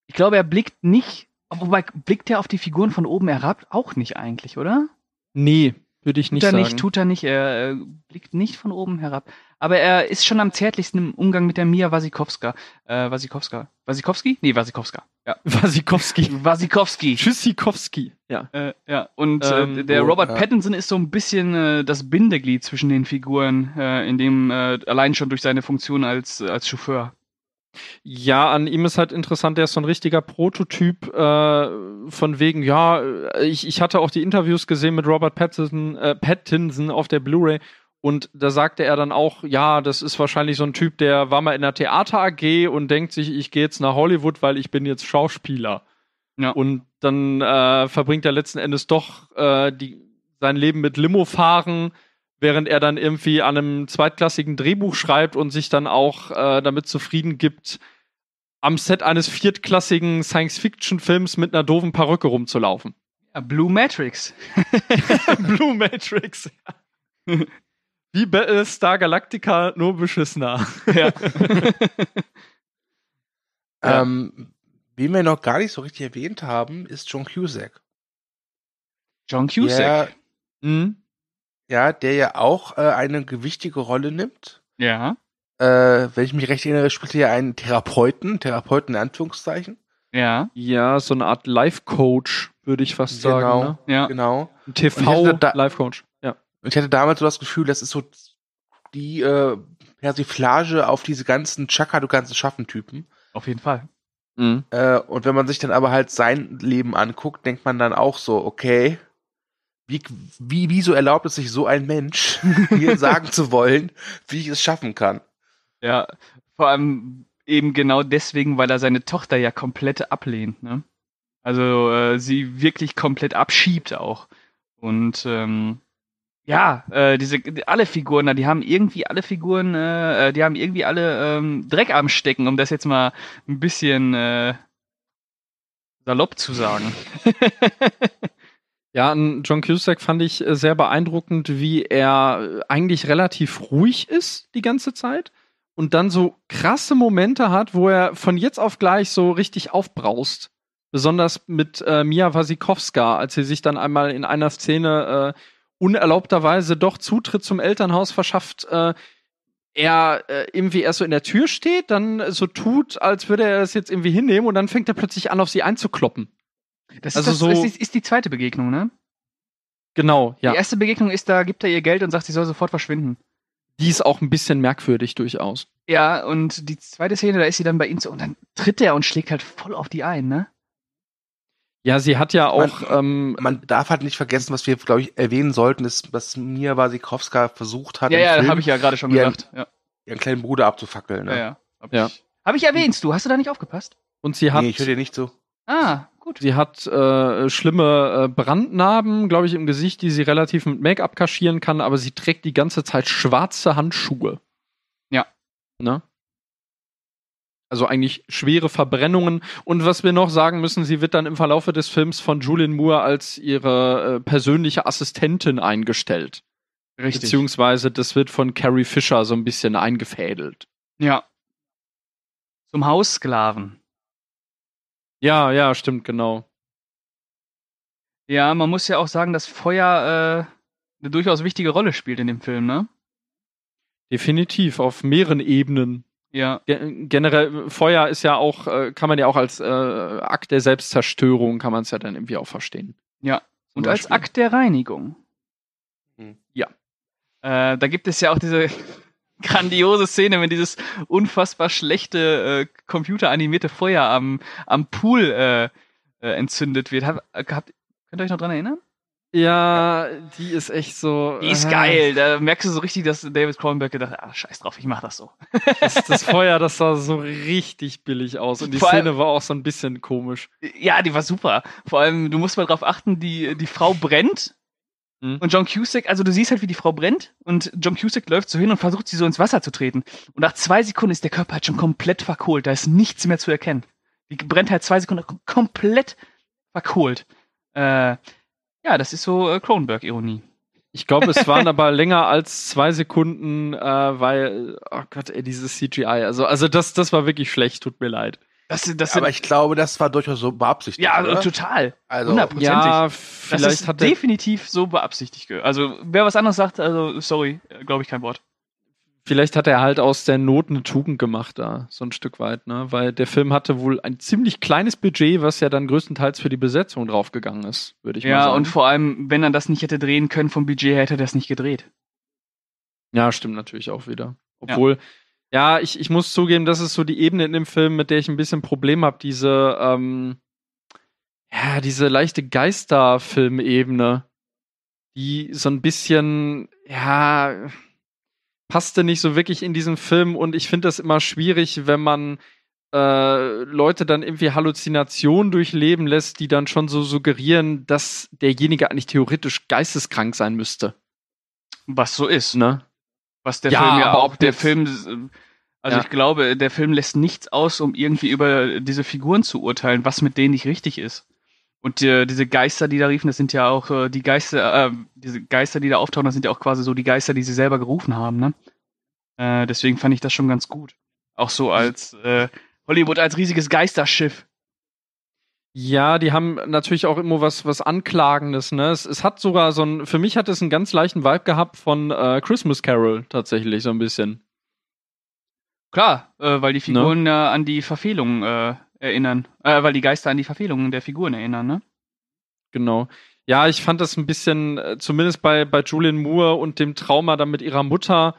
C: ich glaube, er blickt nicht, wobei blickt er auf die Figuren von oben herab auch nicht eigentlich, oder?
B: nee, würde ich
C: Tut
B: nicht
C: er
B: sagen.
C: nicht, tut er nicht. Er äh, blickt nicht von oben herab. Aber er ist schon am zärtlichsten im Umgang mit der Mia Wasikowska. Äh, Wasikowska. Wasikowski? Nee, Wasikowska. Ja.
B: Wasikowski.
C: Wasikowski.
B: Tschüssikowski, ja.
C: Äh, ja, und
B: Ähm,
C: äh, der
A: oh,
C: Robert
A: ja.
C: Pattinson ist so ein bisschen äh, das Bindeglied zwischen den Figuren, äh, in dem äh, allein schon durch seine Funktion als, als Chauffeur.
B: Ja, an ihm ist halt interessant, der ist so ein richtiger Prototyp äh, von wegen, ja, äh, ich, ich hatte auch die Interviews gesehen mit Robert Pattinson, äh, Pattinson auf der Blu-ray und da sagte er dann auch, ja, das ist wahrscheinlich so ein Typ, der war mal in der Theater AG und denkt sich, ich gehe jetzt nach Hollywood, weil ich bin jetzt Schauspieler.
C: Ja.
B: Und dann äh, verbringt er letzten Endes doch äh, die, sein Leben mit Limo fahren, während er dann irgendwie an einem zweitklassigen Drehbuch schreibt und sich dann auch äh, damit zufrieden gibt, am Set eines viertklassigen Science-Fiction-Films mit einer doofen Perücke rumzulaufen.
C: Blue Matrix.
B: Blue Matrix. Wie Battlestar Galactica, nur beschissener.
C: ja.
B: Ja.
A: Ähm, wen wir noch gar nicht so richtig erwähnt haben, ist John Cusack.
C: John Cusack.
A: Der,
B: Mhm.
A: ja, der ja auch äh, eine gewichtige Rolle nimmt.
C: Ja.
A: Äh, wenn ich mich recht erinnere, spielt er ja einen Therapeuten, Therapeuten in Anführungszeichen.
C: Ja.
B: Ja, so eine Art Life-Coach, würde ich fast sagen.
A: Genau.
B: Ne?
C: Ja.
A: Genau.
B: TV-Life-Coach.
A: Und ich hatte damals so das Gefühl, das ist so die äh, Persiflage auf diese ganzen Chaka, du kannst es schaffen Typen.
C: Auf jeden Fall.
B: Mhm.
A: Äh, und wenn man sich dann aber halt sein Leben anguckt, denkt man dann auch so, okay, wie, wie, wieso erlaubt es sich so ein Mensch, mir sagen zu wollen, wie ich es schaffen kann?
C: Ja, vor allem eben genau deswegen, weil er seine Tochter ja komplett ablehnt, ne? Also äh, sie wirklich komplett abschiebt auch. Und ähm, ja, äh, diese die- alle Figuren, da, die haben irgendwie alle Figuren, äh, äh, die haben irgendwie alle ähm, Dreck am Stecken, um das jetzt mal ein bisschen äh, salopp zu sagen.
B: Ja, John Cusack fand ich äh, sehr beeindruckend, wie er äh, eigentlich relativ ruhig ist die ganze Zeit und dann so krasse Momente hat, wo er von jetzt auf gleich so richtig aufbraust. Besonders mit äh, Mia Wasikowska, als sie sich dann einmal in einer Szene äh, unerlaubterweise doch Zutritt zum Elternhaus verschafft. Äh, er äh, irgendwie erst so in der Tür steht, dann so tut, als würde er es jetzt irgendwie hinnehmen und dann fängt er plötzlich an, auf sie einzukloppen.
C: Das
B: Also
C: ist,
B: so-
C: das, ist, die- ist die zweite Begegnung, ne?
B: Genau, ja.
C: Die erste Begegnung ist, da gibt er ihr Geld und sagt, sie soll sofort verschwinden.
B: Die ist auch ein bisschen merkwürdig durchaus.
C: Ja, und die zweite Szene, da ist sie dann bei ihm so, und dann tritt er und schlägt halt voll auf die ein, ne?
B: Ja, sie hat ja auch, ähm,
A: Man darf halt nicht vergessen, was wir, glaube ich, erwähnen sollten, ist, was Mia Wasikowska versucht hat,
C: ja, ja, habe ich ja gerade schon
A: Ja.
C: gesagt. Ja,
A: ihren kleinen Bruder abzufackeln.
C: ja,
A: Ne?
C: ja. Hab
B: Ja.
C: ich, hab ich erwähnt, du, hast du da nicht aufgepasst?
B: und sie hat,
A: Nee, ich höre dir nicht zu.
C: Ah, gut.
B: sie hat äh, schlimme äh, Brandnarben, glaube ich, im Gesicht, die sie relativ mit Make-up kaschieren kann, aber sie trägt die ganze Zeit schwarze Handschuhe.
C: Ja.
B: Ne? Also eigentlich schwere Verbrennungen. Und was wir noch sagen müssen, sie wird dann im Verlaufe des Films von Julian Moore als ihre äh, persönliche Assistentin eingestellt.
C: Richtig.
B: Beziehungsweise das wird von Carrie Fisher so ein bisschen eingefädelt.
C: ja. Zum Haussklaven.
B: Ja, ja, stimmt, genau.
C: Ja, man muss ja auch sagen, dass Feuer äh, eine durchaus wichtige Rolle spielt in dem Film, ne?
B: Definitiv, auf mehreren Ebenen.
C: Ja.
B: Ge generell, Feuer ist ja auch, äh, kann man ja auch als äh, Akt der Selbstzerstörung, kann man es ja dann irgendwie auch verstehen.
C: Ja.
B: Zum
C: Und als. Akt der Reinigung.
A: Hm.
B: Ja.
C: Äh, da gibt es ja auch diese grandiose Szene, wenn dieses unfassbar schlechte äh, computeranimierte Feuer am, am Pool äh, äh, entzündet wird. Hab, äh, habt, könnt ihr euch noch dran erinnern?
B: Ja, die ist echt so.
C: Die ist
B: äh,
C: geil. Da merkst du so richtig, dass David Cronenberg gedacht hat, ah, scheiß drauf, ich mach das so.
B: Das, das Feuer, das sah so richtig billig aus. Und die
C: Vor allem-
B: Szene war auch so ein bisschen komisch.
C: Ja, die war super. Vor allem, du musst mal drauf achten, die, die Frau brennt.
B: Mhm.
C: Und John Cusack, also du siehst halt, wie die Frau brennt und John Cusack läuft so hin und versucht, sie so ins Wasser zu treten. Und nach zwei Sekunden ist der Körper halt schon komplett verkohlt. Da ist nichts mehr zu erkennen. Die brennt halt zwei Sekunden kom- komplett verkohlt. Äh, ja, das ist so äh, Cronenberg-Ironie.
B: Ich glaube, es waren aber länger als zwei Sekunden, äh, weil, oh Gott, ey, dieses CGI. Also, also das, das war wirklich schlecht, tut mir leid.
C: Das, das sind,
A: Aber ich glaube, das war durchaus so beabsichtigt.
C: ja,
A: oder?
C: total.
A: Also,
C: 100 Prozentig.
B: Ja,
C: Das
B: vielleicht
C: ist
B: hat
C: definitiv so beabsichtigt. Also, wer was anderes sagt, also, sorry, glaube ich kein Wort.
B: Vielleicht hat er halt aus der Not eine Tugend gemacht da, so ein Stück weit, ne? Weil der Film hatte wohl ein ziemlich kleines Budget, was ja dann größtenteils für die Besetzung draufgegangen ist, würde ich mal
C: Ja,
B: sagen.
C: und vor allem, wenn er das nicht hätte drehen können vom Budget, her, hätte er das nicht gedreht.
B: Ja, stimmt natürlich auch wieder. Obwohl, ja, ich, ich muss zugeben, das ist so die Ebene in dem Film, mit der ich ein bisschen Problem habe, diese, ähm, ja, diese leichte Geisterfilmebene, die so ein bisschen, ja, passte nicht so wirklich in diesen Film und ich finde das immer schwierig, wenn man äh, Leute dann irgendwie Halluzinationen durchleben lässt, die dann schon so suggerieren, dass derjenige eigentlich theoretisch geisteskrank sein müsste.
C: Was so ist.
B: Ne?
C: Was der
B: Ja,
C: Film ja auch, der Film, äh, also
B: Ja.
C: ich glaube, der Film lässt nichts aus, um irgendwie über diese Figuren zu urteilen, was mit denen nicht richtig ist. Und äh, diese Geister, die da riefen, das sind ja auch äh, die Geister, äh, diese Geister, die da auftauchen, das sind ja auch quasi so die Geister, die sie selber gerufen haben, ne? Äh, deswegen fand ich das schon ganz gut. Auch so als äh, Hollywood als riesiges Geisterschiff.
B: Ja, die haben natürlich auch immer was, was Anklagendes, ne? Es, es hat sogar so ein, für mich hat es einen ganz leichten Vibe gehabt von äh, Christmas Carol tatsächlich, so ein bisschen.
C: Klar, äh, weil die Figuren ja an die Verfehlungen äh, erinnern. Äh, weil die Geister an die Verfehlungen der Figuren erinnern, ne?
B: Genau. Ja, ich fand das ein bisschen, äh, zumindest bei, bei Julian Moore und dem Trauma dann mit ihrer Mutter,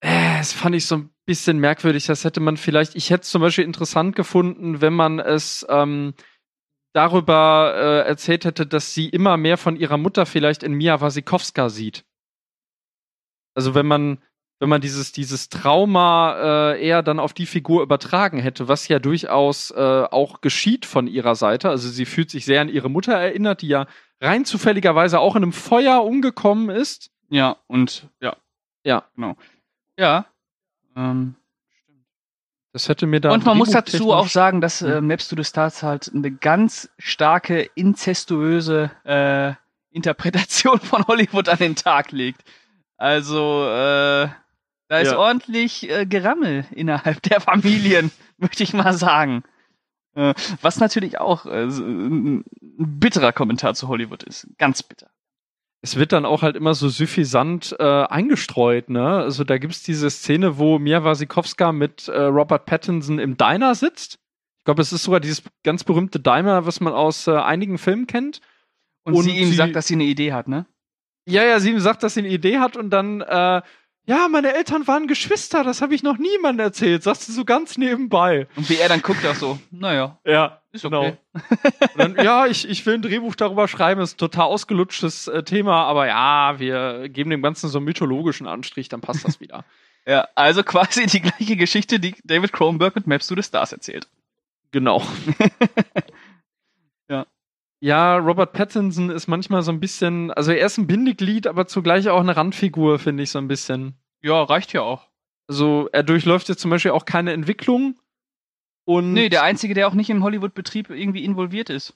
B: äh, das fand ich so ein bisschen merkwürdig. Das hätte man vielleicht, ich hätte es zum Beispiel interessant gefunden, wenn man es ähm, darüber äh, erzählt hätte, dass sie immer mehr von ihrer Mutter vielleicht in Mia Wasikowska sieht. Also wenn man, wenn man dieses, dieses Trauma äh, eher dann auf die Figur übertragen hätte, was ja durchaus äh, auch geschieht von ihrer Seite. Also sie fühlt sich sehr an ihre Mutter erinnert, die ja rein zufälligerweise auch in einem Feuer umgekommen ist.
C: Ja, und ja.
B: Ja.
C: Genau. Ja. Ähm,
B: Das hätte mir da.
C: und man muss dazu auch sagen, dass äh,
B: Hm.
C: Maps to the Stars halt eine ganz starke, inzestuöse äh, Interpretation von Hollywood an den Tag legt. Also, äh, da ist
B: Ja.
C: ordentlich äh, Gerammel innerhalb der Familien, möchte ich mal sagen. Äh, was natürlich auch äh, so ein bitterer Kommentar zu Hollywood ist. Ganz bitter.
B: es wird dann auch halt immer so suffisant äh, eingestreut, ne? Also da gibt's diese Szene, wo Mia Wasikowska mit äh, Robert Pattinson im Diner sitzt. Ich glaube, es ist sogar dieses ganz berühmte Diner, was man aus äh, einigen Filmen kennt.
C: Und,
B: Und
C: sie ihm sagt, dass sie eine Idee hat, ne?
B: Ja, ja, sie ihm sagt, dass sie eine Idee hat und dann, äh, ja, meine Eltern waren Geschwister, das habe ich noch niemandem erzählt, sagt sie so ganz nebenbei.
C: Und wie er dann guckt, auch so, naja,
B: Ja,
C: ist
B: genau.
C: okay.
B: Und dann, ja, ich, ich will ein Drehbuch darüber schreiben, ist ein total ausgelutschtes äh, Thema, aber ja, wir geben dem Ganzen so einen mythologischen Anstrich, dann passt das wieder.
C: Ja, also quasi die gleiche Geschichte, die David Cronenberg mit Maps to the Stars erzählt.
B: Genau.
C: Ja.
B: Robert Pattinson ist manchmal so ein bisschen, also er ist ein Bindeglied, aber zugleich auch eine Randfigur, finde ich so ein bisschen.
C: Ja, reicht ja auch.
B: Also er durchläuft jetzt zum Beispiel auch keine Entwicklung. Und
C: Nee, der Einzige, der auch nicht im Hollywood-Betrieb irgendwie involviert ist.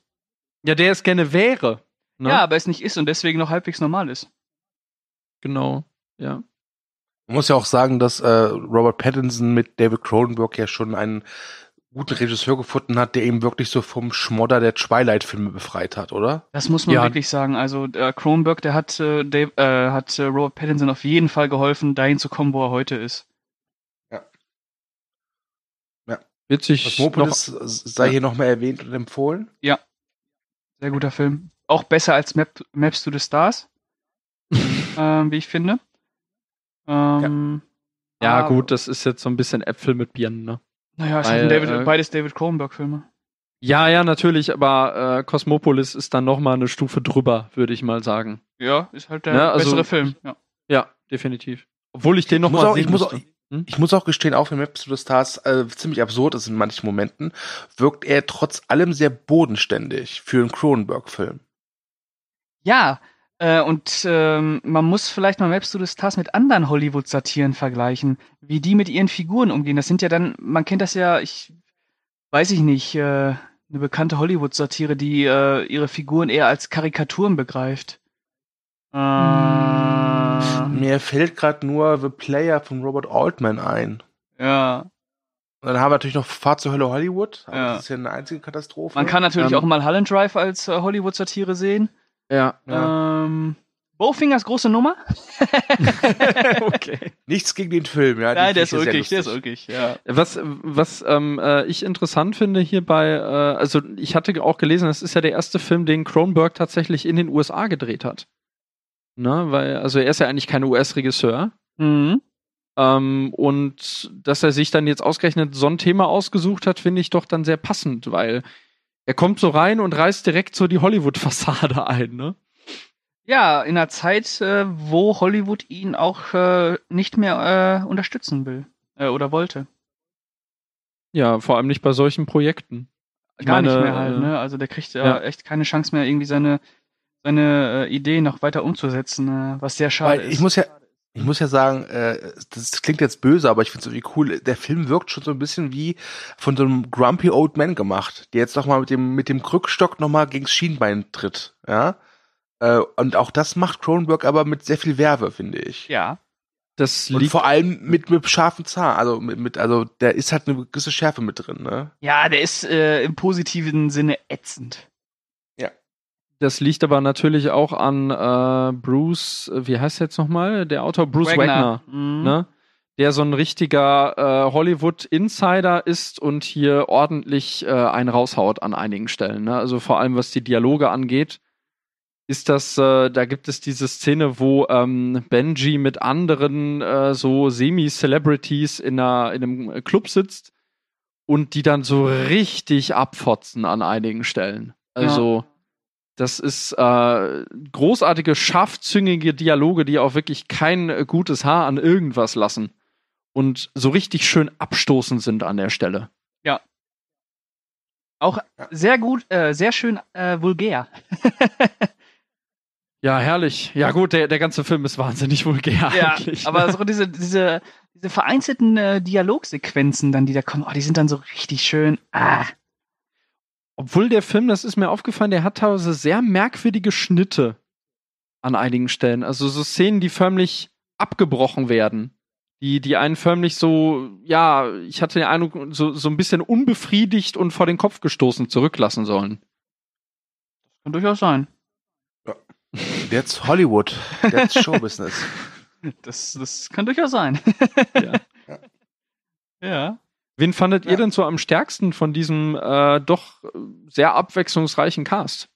B: ja, der es gerne wäre. Ne?
C: Ja, aber es nicht ist und deswegen noch halbwegs normal ist.
B: genau. Ja.
A: Man muss ja auch sagen, dass äh, Robert Pattinson mit David Cronenberg ja schon einen guten Regisseur gefunden hat, der ihn wirklich so vom Schmodder der Twilight-Filme befreit hat, oder?
C: Das muss man
B: Ja.
C: wirklich sagen. Also äh, Cronenberg, der hat, äh, Dave, äh, hat äh, Robert Pattinson auf jeden Fall geholfen, dahin zu kommen, wo er heute ist.
B: Wird sich
A: Cosmopolis
B: noch,
A: sei
B: ja.
A: hier noch mal erwähnt und empfohlen.
C: Sehr guter Film. Auch besser als Map, Maps to the Stars, ähm, wie ich finde. Ähm,
B: ja
C: aber-
B: gut, das ist jetzt so ein bisschen Äpfel mit Birnen, ne?
C: Naja, es
B: Weil,
C: sind David,
B: äh,
C: beides David Cronenberg-Filme.
B: Ja, ja, natürlich, aber äh, Cosmopolis ist dann noch mal eine Stufe drüber, würde ich mal sagen.
C: Ja, ist halt der
B: Ja, also-
C: bessere Film. Ja.
B: Ja, definitiv. Obwohl ich den noch
A: muss
B: mal
A: auch- ich
B: sehen
A: muss auch-
B: Hm?
A: Ich muss auch gestehen, auch wenn Maps to the Stars äh, ziemlich absurd ist in manchen Momenten, wirkt er trotz allem sehr bodenständig für einen Cronenberg-Film.
C: Ja, äh, und ähm, man muss vielleicht mal Maps to the Stars mit anderen Hollywood-Satiren vergleichen, wie die mit ihren Figuren umgehen. Das sind ja dann, man kennt das ja, ich weiß ich nicht, äh, eine bekannte Hollywood-Satire, die äh, ihre Figuren eher als Karikaturen begreift. Äh,
A: Mir fällt gerade nur The Player von Robert Altman ein.
C: ja,
A: Und dann haben wir natürlich noch Fahrt zur Hölle Hollywood, aber
C: Ja.
A: das ist ja eine einzige Katastrophe.
C: man kann natürlich
B: Ähm,
C: auch mal Holland Drive als äh, Hollywood-Satire sehen.
B: Ja.
A: Ja.
C: Ähm, Bowfingers große Nummer?
B: okay.
A: Nichts gegen den Film, ja.
C: Nein, der ist wirklich, der ist wirklich, ja.
B: Was, was ähm, äh, ich interessant finde hierbei, äh, also ich hatte auch gelesen, das ist ja der erste Film, den Cronenberg tatsächlich in den USA gedreht hat. Ne, weil, also er ist ja eigentlich kein US-Regisseur.
C: Mhm.
B: Ähm, und dass er sich dann jetzt ausgerechnet so ein Thema ausgesucht hat, finde ich doch dann sehr passend, weil er kommt so rein und reißt direkt so die Hollywood-Fassade ein, ne?
C: Ja, in einer Zeit, äh, wo Hollywood ihn auch äh, nicht mehr äh, unterstützen will äh, oder wollte.
B: Ja, vor allem nicht bei solchen Projekten. Ich
C: Gar
B: meine,
C: nicht mehr halt,
B: äh,
C: ne? Also der kriegt ja, echt keine Chance mehr, irgendwie seine, seine äh, Idee noch weiter umzusetzen, äh, was sehr schade
A: Weil
C: ist.
A: ich muss ja, ich muss ja sagen, äh, das klingt jetzt böse, aber ich finde es irgendwie cool. Der Film wirkt schon so ein bisschen wie von so einem Grumpy Old Man gemacht, der jetzt noch mal mit dem mit dem Krückstock noch mal gegens Schienbein tritt, ja. Äh, und auch das macht Cronenberg aber mit sehr viel Werbe, finde ich.
C: ja.
B: Das
A: Und
B: liegt
A: vor allem mit mit scharfen Zahn, also mit, mit also der ist halt eine gewisse Schärfe mit drin, ne?
C: Ja, der ist äh, im positiven Sinne ätzend.
B: Das liegt aber natürlich auch an äh, Bruce, äh, wie heißt er jetzt nochmal? Der Autor Bruce Wagner,
C: Mhm.
B: ne? Der so ein richtiger äh, Hollywood-Insider ist und hier ordentlich äh, einen raushaut an einigen Stellen. Ne? Also vor allem was die Dialoge angeht, ist das, äh, da gibt es diese Szene, wo ähm, Benji mit anderen äh, so Semi-Celebrities in, einer, in einem Club sitzt und die dann so richtig abfotzen an einigen Stellen. Also das ist äh, großartige, scharfzüngige Dialoge, die auch wirklich kein äh, gutes Haar an irgendwas lassen. Und so richtig schön abstoßend sind an der Stelle.
C: Auch
A: Ja.
C: sehr gut, äh, sehr schön äh, vulgär.
B: Ja, herrlich. Ja, gut, der, der ganze Film ist wahnsinnig vulgär
C: Ja,
B: eigentlich.
C: aber
B: ne?
C: so diese, diese, diese vereinzelten äh, Dialogsequenzen dann, die da kommen, oh, die sind dann so richtig schön. Ah.
B: Obwohl der Film, das ist mir aufgefallen, der hat teilweise sehr merkwürdige Schnitte an einigen Stellen. Also so Szenen, die förmlich abgebrochen werden. Die, die einen förmlich so, ja, ich hatte den Eindruck, so, so ein bisschen unbefriedigt und vor den Kopf gestoßen zurücklassen sollen.
C: Kann durchaus sein.
A: That's Hollywood, that's Showbusiness.
C: Das, das kann durchaus sein.
B: Ja.
C: ja.
B: Wen fandet
A: Ja.
B: ihr denn so am stärksten von diesem äh, doch sehr abwechslungsreichen Cast?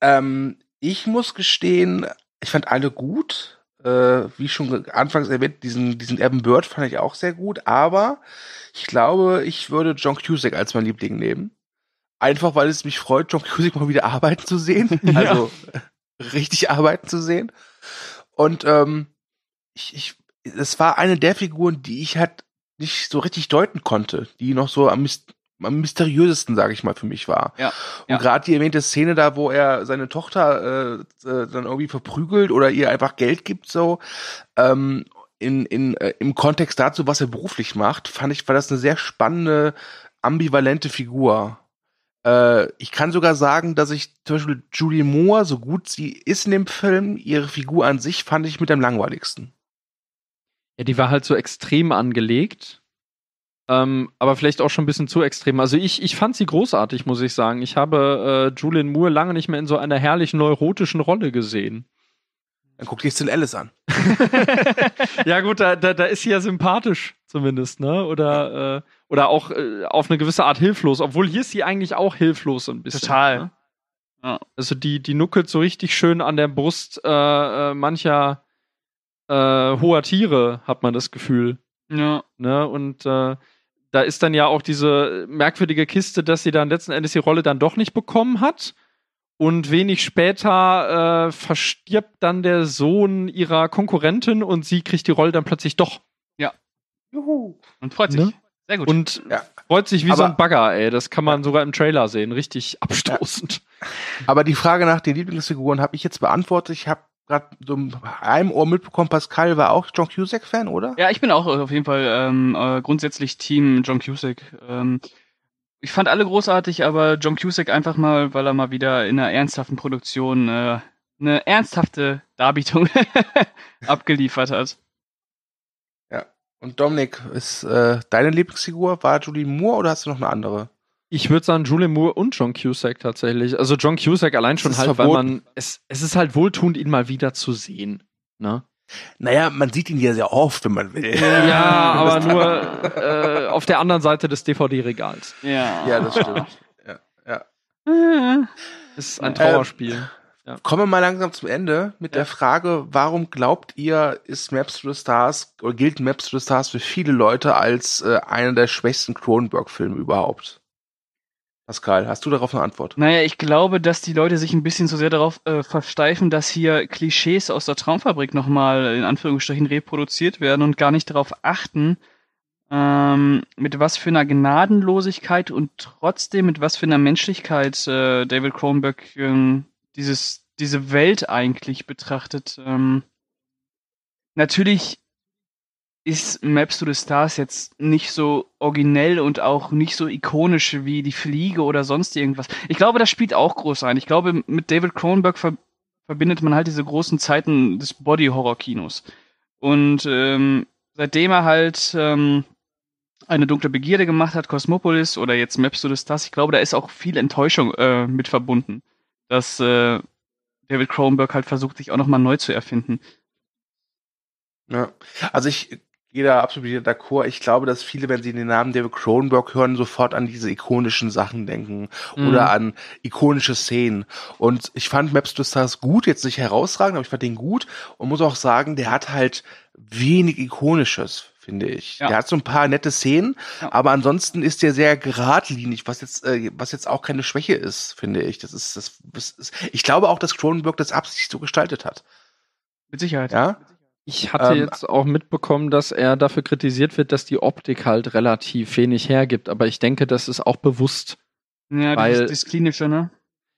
A: Ähm, ich muss gestehen, ich fand alle gut. Äh, wie schon anfangs erwähnt, diesen, diesen Evan Bird fand ich auch sehr gut, aber ich glaube, ich würde John Cusack als mein Liebling nehmen. Einfach weil es mich freut, John Cusack mal wieder arbeiten zu sehen.
B: Ja.
A: Also richtig arbeiten zu sehen. Und ähm, ich, ich, es war eine der Figuren, die ich halt nicht so richtig deuten konnte, die noch so am, am mysteriösesten, sage ich mal, für mich war.
C: Ja,
A: Und
C: ja.
A: gerade die erwähnte Szene da, wo er seine Tochter äh, äh, dann irgendwie verprügelt oder ihr einfach Geld gibt, so ähm, in, in, äh, im Kontext dazu, was er beruflich macht, fand ich, war das eine sehr spannende, ambivalente Figur. Äh, ich kann sogar sagen, dass ich zum Beispiel Julie Moore, so gut sie ist in dem Film, ihre Figur an sich fand ich mit am langweiligsten.
B: Ja, die war halt so extrem angelegt. Ähm, aber vielleicht auch schon ein bisschen zu extrem. Also ich, ich fand sie großartig, muss ich sagen. Ich habe äh, Julian Moore lange nicht mehr in so einer herrlichen neurotischen Rolle gesehen.
A: Dann guck dir Still Alice an.
B: ja, gut, da, da, da ist sie ja sympathisch, zumindest, ne? Oder, äh, oder auch äh, auf eine gewisse Art hilflos, obwohl hier ist sie eigentlich auch hilflos ein bisschen.
C: Total.
B: Ne?
C: Ja.
B: Also die, die nuckelt so richtig schön an der Brust äh, äh, mancher äh, hoher Tiere, hat man das Gefühl.
C: Ja.
B: Ne? Und äh, da ist dann ja auch diese merkwürdige Kiste, dass sie dann letzten Endes die Rolle dann doch nicht bekommen hat. Und wenig später äh, verstirbt dann der Sohn ihrer Konkurrentin und sie kriegt die Rolle dann plötzlich doch.
A: Juhu.
C: Und freut sich.
B: Ne?
C: Sehr gut.
B: Und
A: Ja.
B: freut sich wie so
A: Aber-
B: ein Bagger, ey. Das kann man sogar im Trailer sehen. Richtig abstoßend.
A: Aber die Frage nach den Lieblingsfiguren habe ich jetzt beantwortet. Ich habe gerade so in einem Ohr mitbekommen, Pascal war auch John Cusack-Fan, oder?
C: Ja, ich bin auch auf jeden Fall ähm, äh, grundsätzlich Team John Cusack. Ähm, ich fand alle großartig, aber John Cusack einfach mal, weil er mal wieder in einer ernsthaften Produktion äh, eine ernsthafte Darbietung abgeliefert hat.
A: Und Dominik, ist äh, deine Lieblingsfigur? War Julie Moore oder hast du noch eine andere?
B: Ich würde sagen, Julie Moore und John Cusack tatsächlich. Also John Cusack allein schon halt, weil
A: verboten.
B: man, es, es ist halt wohltuend, ihn mal wieder zu sehen. Ne?
A: Naja, man sieht ihn ja sehr oft, wenn man will.
B: Ja, aber nur äh, auf der anderen Seite des DVD-Regals.
C: Ja.
A: Ja, das stimmt.
C: Äh,
B: Es ist ein
A: Ähm,
B: Trauerspiel.
A: Kommen wir mal langsam zum Ende mit der Frage, warum glaubt ihr, ist Maps to the Stars oder gilt Maps to the Stars für viele Leute als äh, einer der schwächsten Cronenberg-Filme überhaupt? Pascal, hast du darauf eine Antwort?
C: Naja, ich glaube, dass die Leute sich ein bisschen zu sehr darauf äh, versteifen, dass hier Klischees aus der Traumfabrik nochmal in Anführungsstrichen reproduziert werden und gar nicht darauf achten, ähm, mit was für einer Gnadenlosigkeit und trotzdem mit was für einer Menschlichkeit äh, David Cronenberg ähm, dieses, diese Welt eigentlich betrachtet. Ähm, natürlich ist Maps to the Stars jetzt nicht so originell und auch nicht so ikonisch wie die Fliege oder sonst irgendwas. Ich glaube, das spielt auch groß ein. Ich glaube, mit David Cronenberg ver verbindet man halt diese großen Zeiten des Body-Horror-Kinos. Und ähm, seitdem er halt ähm, eine dunkle Begierde gemacht hat, Cosmopolis oder jetzt Maps to the Stars, ich glaube, da ist auch viel Enttäuschung äh, mit verbunden, dass äh, David Cronenberg halt versucht, sich auch nochmal neu zu erfinden.
A: Ja. Also ich da absolut wieder d'accord. Ich glaube, dass viele, wenn sie den Namen David Cronenberg hören, sofort an diese ikonischen Sachen denken
B: Mhm.
A: oder an ikonische Szenen. Und ich fand Maps to Stars gut, jetzt nicht herausragend, aber ich fand den gut und muss auch sagen, der hat halt wenig Ikonisches, finde ich.
C: Ja.
A: Der hat so ein paar nette Szenen,
C: Ja.
A: aber ansonsten ist der sehr geradlinig, was jetzt, äh, was jetzt auch keine Schwäche ist, finde ich. Das ist, das, das ist, ich glaube auch, dass Cronenberg das absichtlich so gestaltet hat.
C: Mit Sicherheit.
A: Ja?
B: Ich hatte
A: Ähm,
B: jetzt auch mitbekommen, dass er dafür kritisiert wird, dass die Optik halt relativ wenig hergibt. Aber ich denke, das ist auch bewusst.
C: Ja,
B: Weil-
C: das, das Klinische, ne?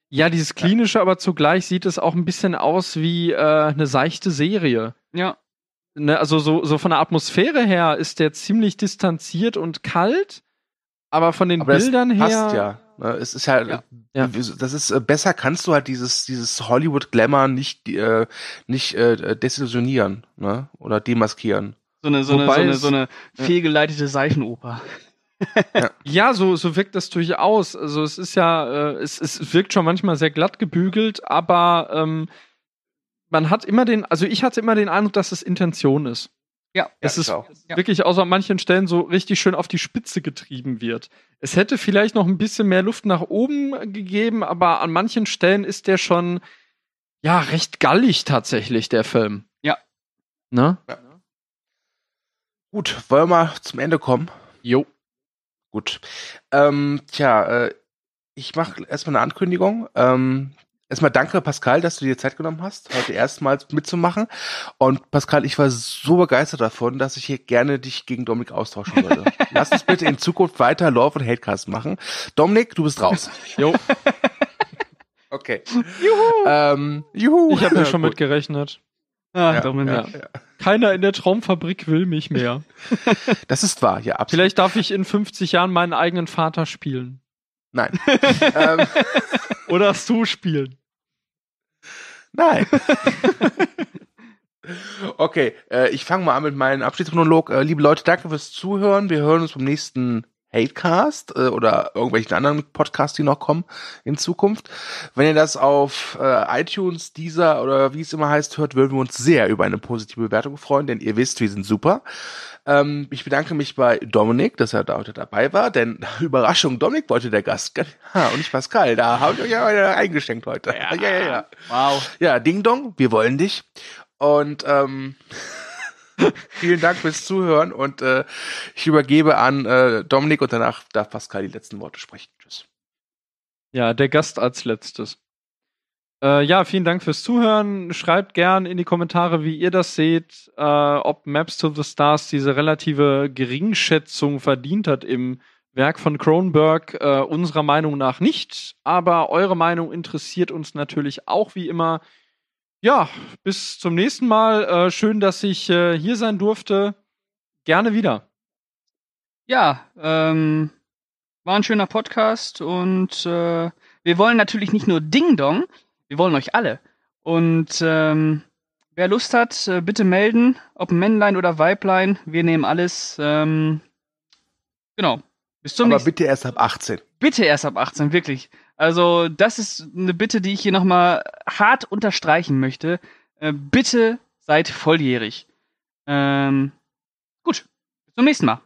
B: Ja, dieses klinische, aber zugleich sieht es auch ein bisschen aus wie äh, eine seichte Serie.
C: Ja.
B: Ne, also so, so von der Atmosphäre her ist der ziemlich distanziert und kalt, aber von den
A: Aber
B: Bildern her.
A: passt ja. Ne, Es ist ja,
C: Ja.
B: Ja.
A: das ist äh, besser kannst du halt dieses dieses Hollywood Glamour nicht äh, nicht äh, desillusionieren, ne? Oder demaskieren.
C: So eine, so eine, so
B: Wobei
C: eine, so eine fehlgeleitete Seifenoper.
B: Ja, so, so wirkt das durchaus. Also es ist ja, äh, es, es wirkt schon manchmal sehr glatt gebügelt, aber ähm, man hat immer den, also ich hatte immer den Eindruck, dass es Intention ist.
C: Ja.
B: Es
A: Ja,
B: ist.
C: Ja.
B: wirklich außer an manchen Stellen so richtig schön auf die Spitze getrieben wird. Es hätte vielleicht noch ein bisschen mehr Luft nach oben gegeben, aber an manchen Stellen ist der schon ja recht gallig tatsächlich, der Film.
C: Ja.
B: Ne?
A: Gut, wollen wir mal zum Ende kommen?
B: Jo.
A: Gut. Ähm, tja, äh, ich mache erstmal eine Ankündigung. Ähm, erstmal danke, Pascal, dass du dir Zeit genommen hast, heute erstmals mitzumachen. Und Pascal, ich war so begeistert davon, dass ich hier gerne dich gegen Dominik austauschen würde. Lass uns bitte in Zukunft weiter Love und Hatecast machen. Dominik, du bist raus.
B: Jo.
A: Okay. Juhu. Ähm, juhu.
B: Ich habe mir schon
A: Gut.
B: mit gerechnet.
C: Ah,
A: Ja,
C: Dominik.
A: ja, ja.
B: Keiner in der Traumfabrik will mich mehr.
A: Das ist wahr, ja, absolut.
B: Vielleicht darf ich in 50 Jahren meinen eigenen Vater spielen.
A: Nein. ähm,
B: Oder Stu spielen.
A: nein. okay, äh, ich fange mal an mit meinem Abschiedsmonolog. Äh, liebe Leute, danke fürs Zuhören. Wir hören uns beim nächsten Hatecast äh, oder irgendwelchen anderen Podcasts, die noch kommen in Zukunft. Wenn ihr das auf äh, iTunes, Deezer oder wie es immer heißt, hört, würden wir uns sehr über eine positive Bewertung freuen, denn ihr wisst, wir sind super. Ähm, ich bedanke mich bei Dominik, dass er da heute dabei war, denn Überraschung, Dominik wollte der Gast ha, und nicht Pascal. Da habe ich euch ja eingeschenkt heute. Ja, ja, ja, ja. Wow. Ja, Ding Dong, wir wollen dich. Und ähm, vielen Dank fürs Zuhören und äh, ich übergebe an äh, Dominik und danach darf Pascal die letzten Worte sprechen. Tschüss.
B: Ja, der Gast als letztes. Äh, ja, vielen Dank fürs Zuhören. Schreibt gern in die Kommentare, wie ihr das seht, äh, ob Maps to the Stars diese relative Geringschätzung verdient hat im Werk von Kronberg. Äh, unserer Meinung nach nicht, aber eure Meinung interessiert uns natürlich auch wie immer. Ja, bis zum nächsten Mal. Äh, schön, dass ich äh, hier sein durfte. Gerne wieder.
C: Ja, ähm, war ein schöner Podcast und äh, wir wollen natürlich nicht nur Ding Dong, wir wollen euch alle. Und ähm, wer Lust hat, äh, bitte melden, ob Männlein oder Weiblein. Wir nehmen alles. Ähm, genau.
A: Bis zum Aber nächsten. bitte erst ab 18.
C: Bitte erst ab 18, wirklich. Also das ist eine Bitte, die ich hier nochmal hart unterstreichen möchte. Äh, bitte seid volljährig. Ähm, gut. Bis zum nächsten Mal.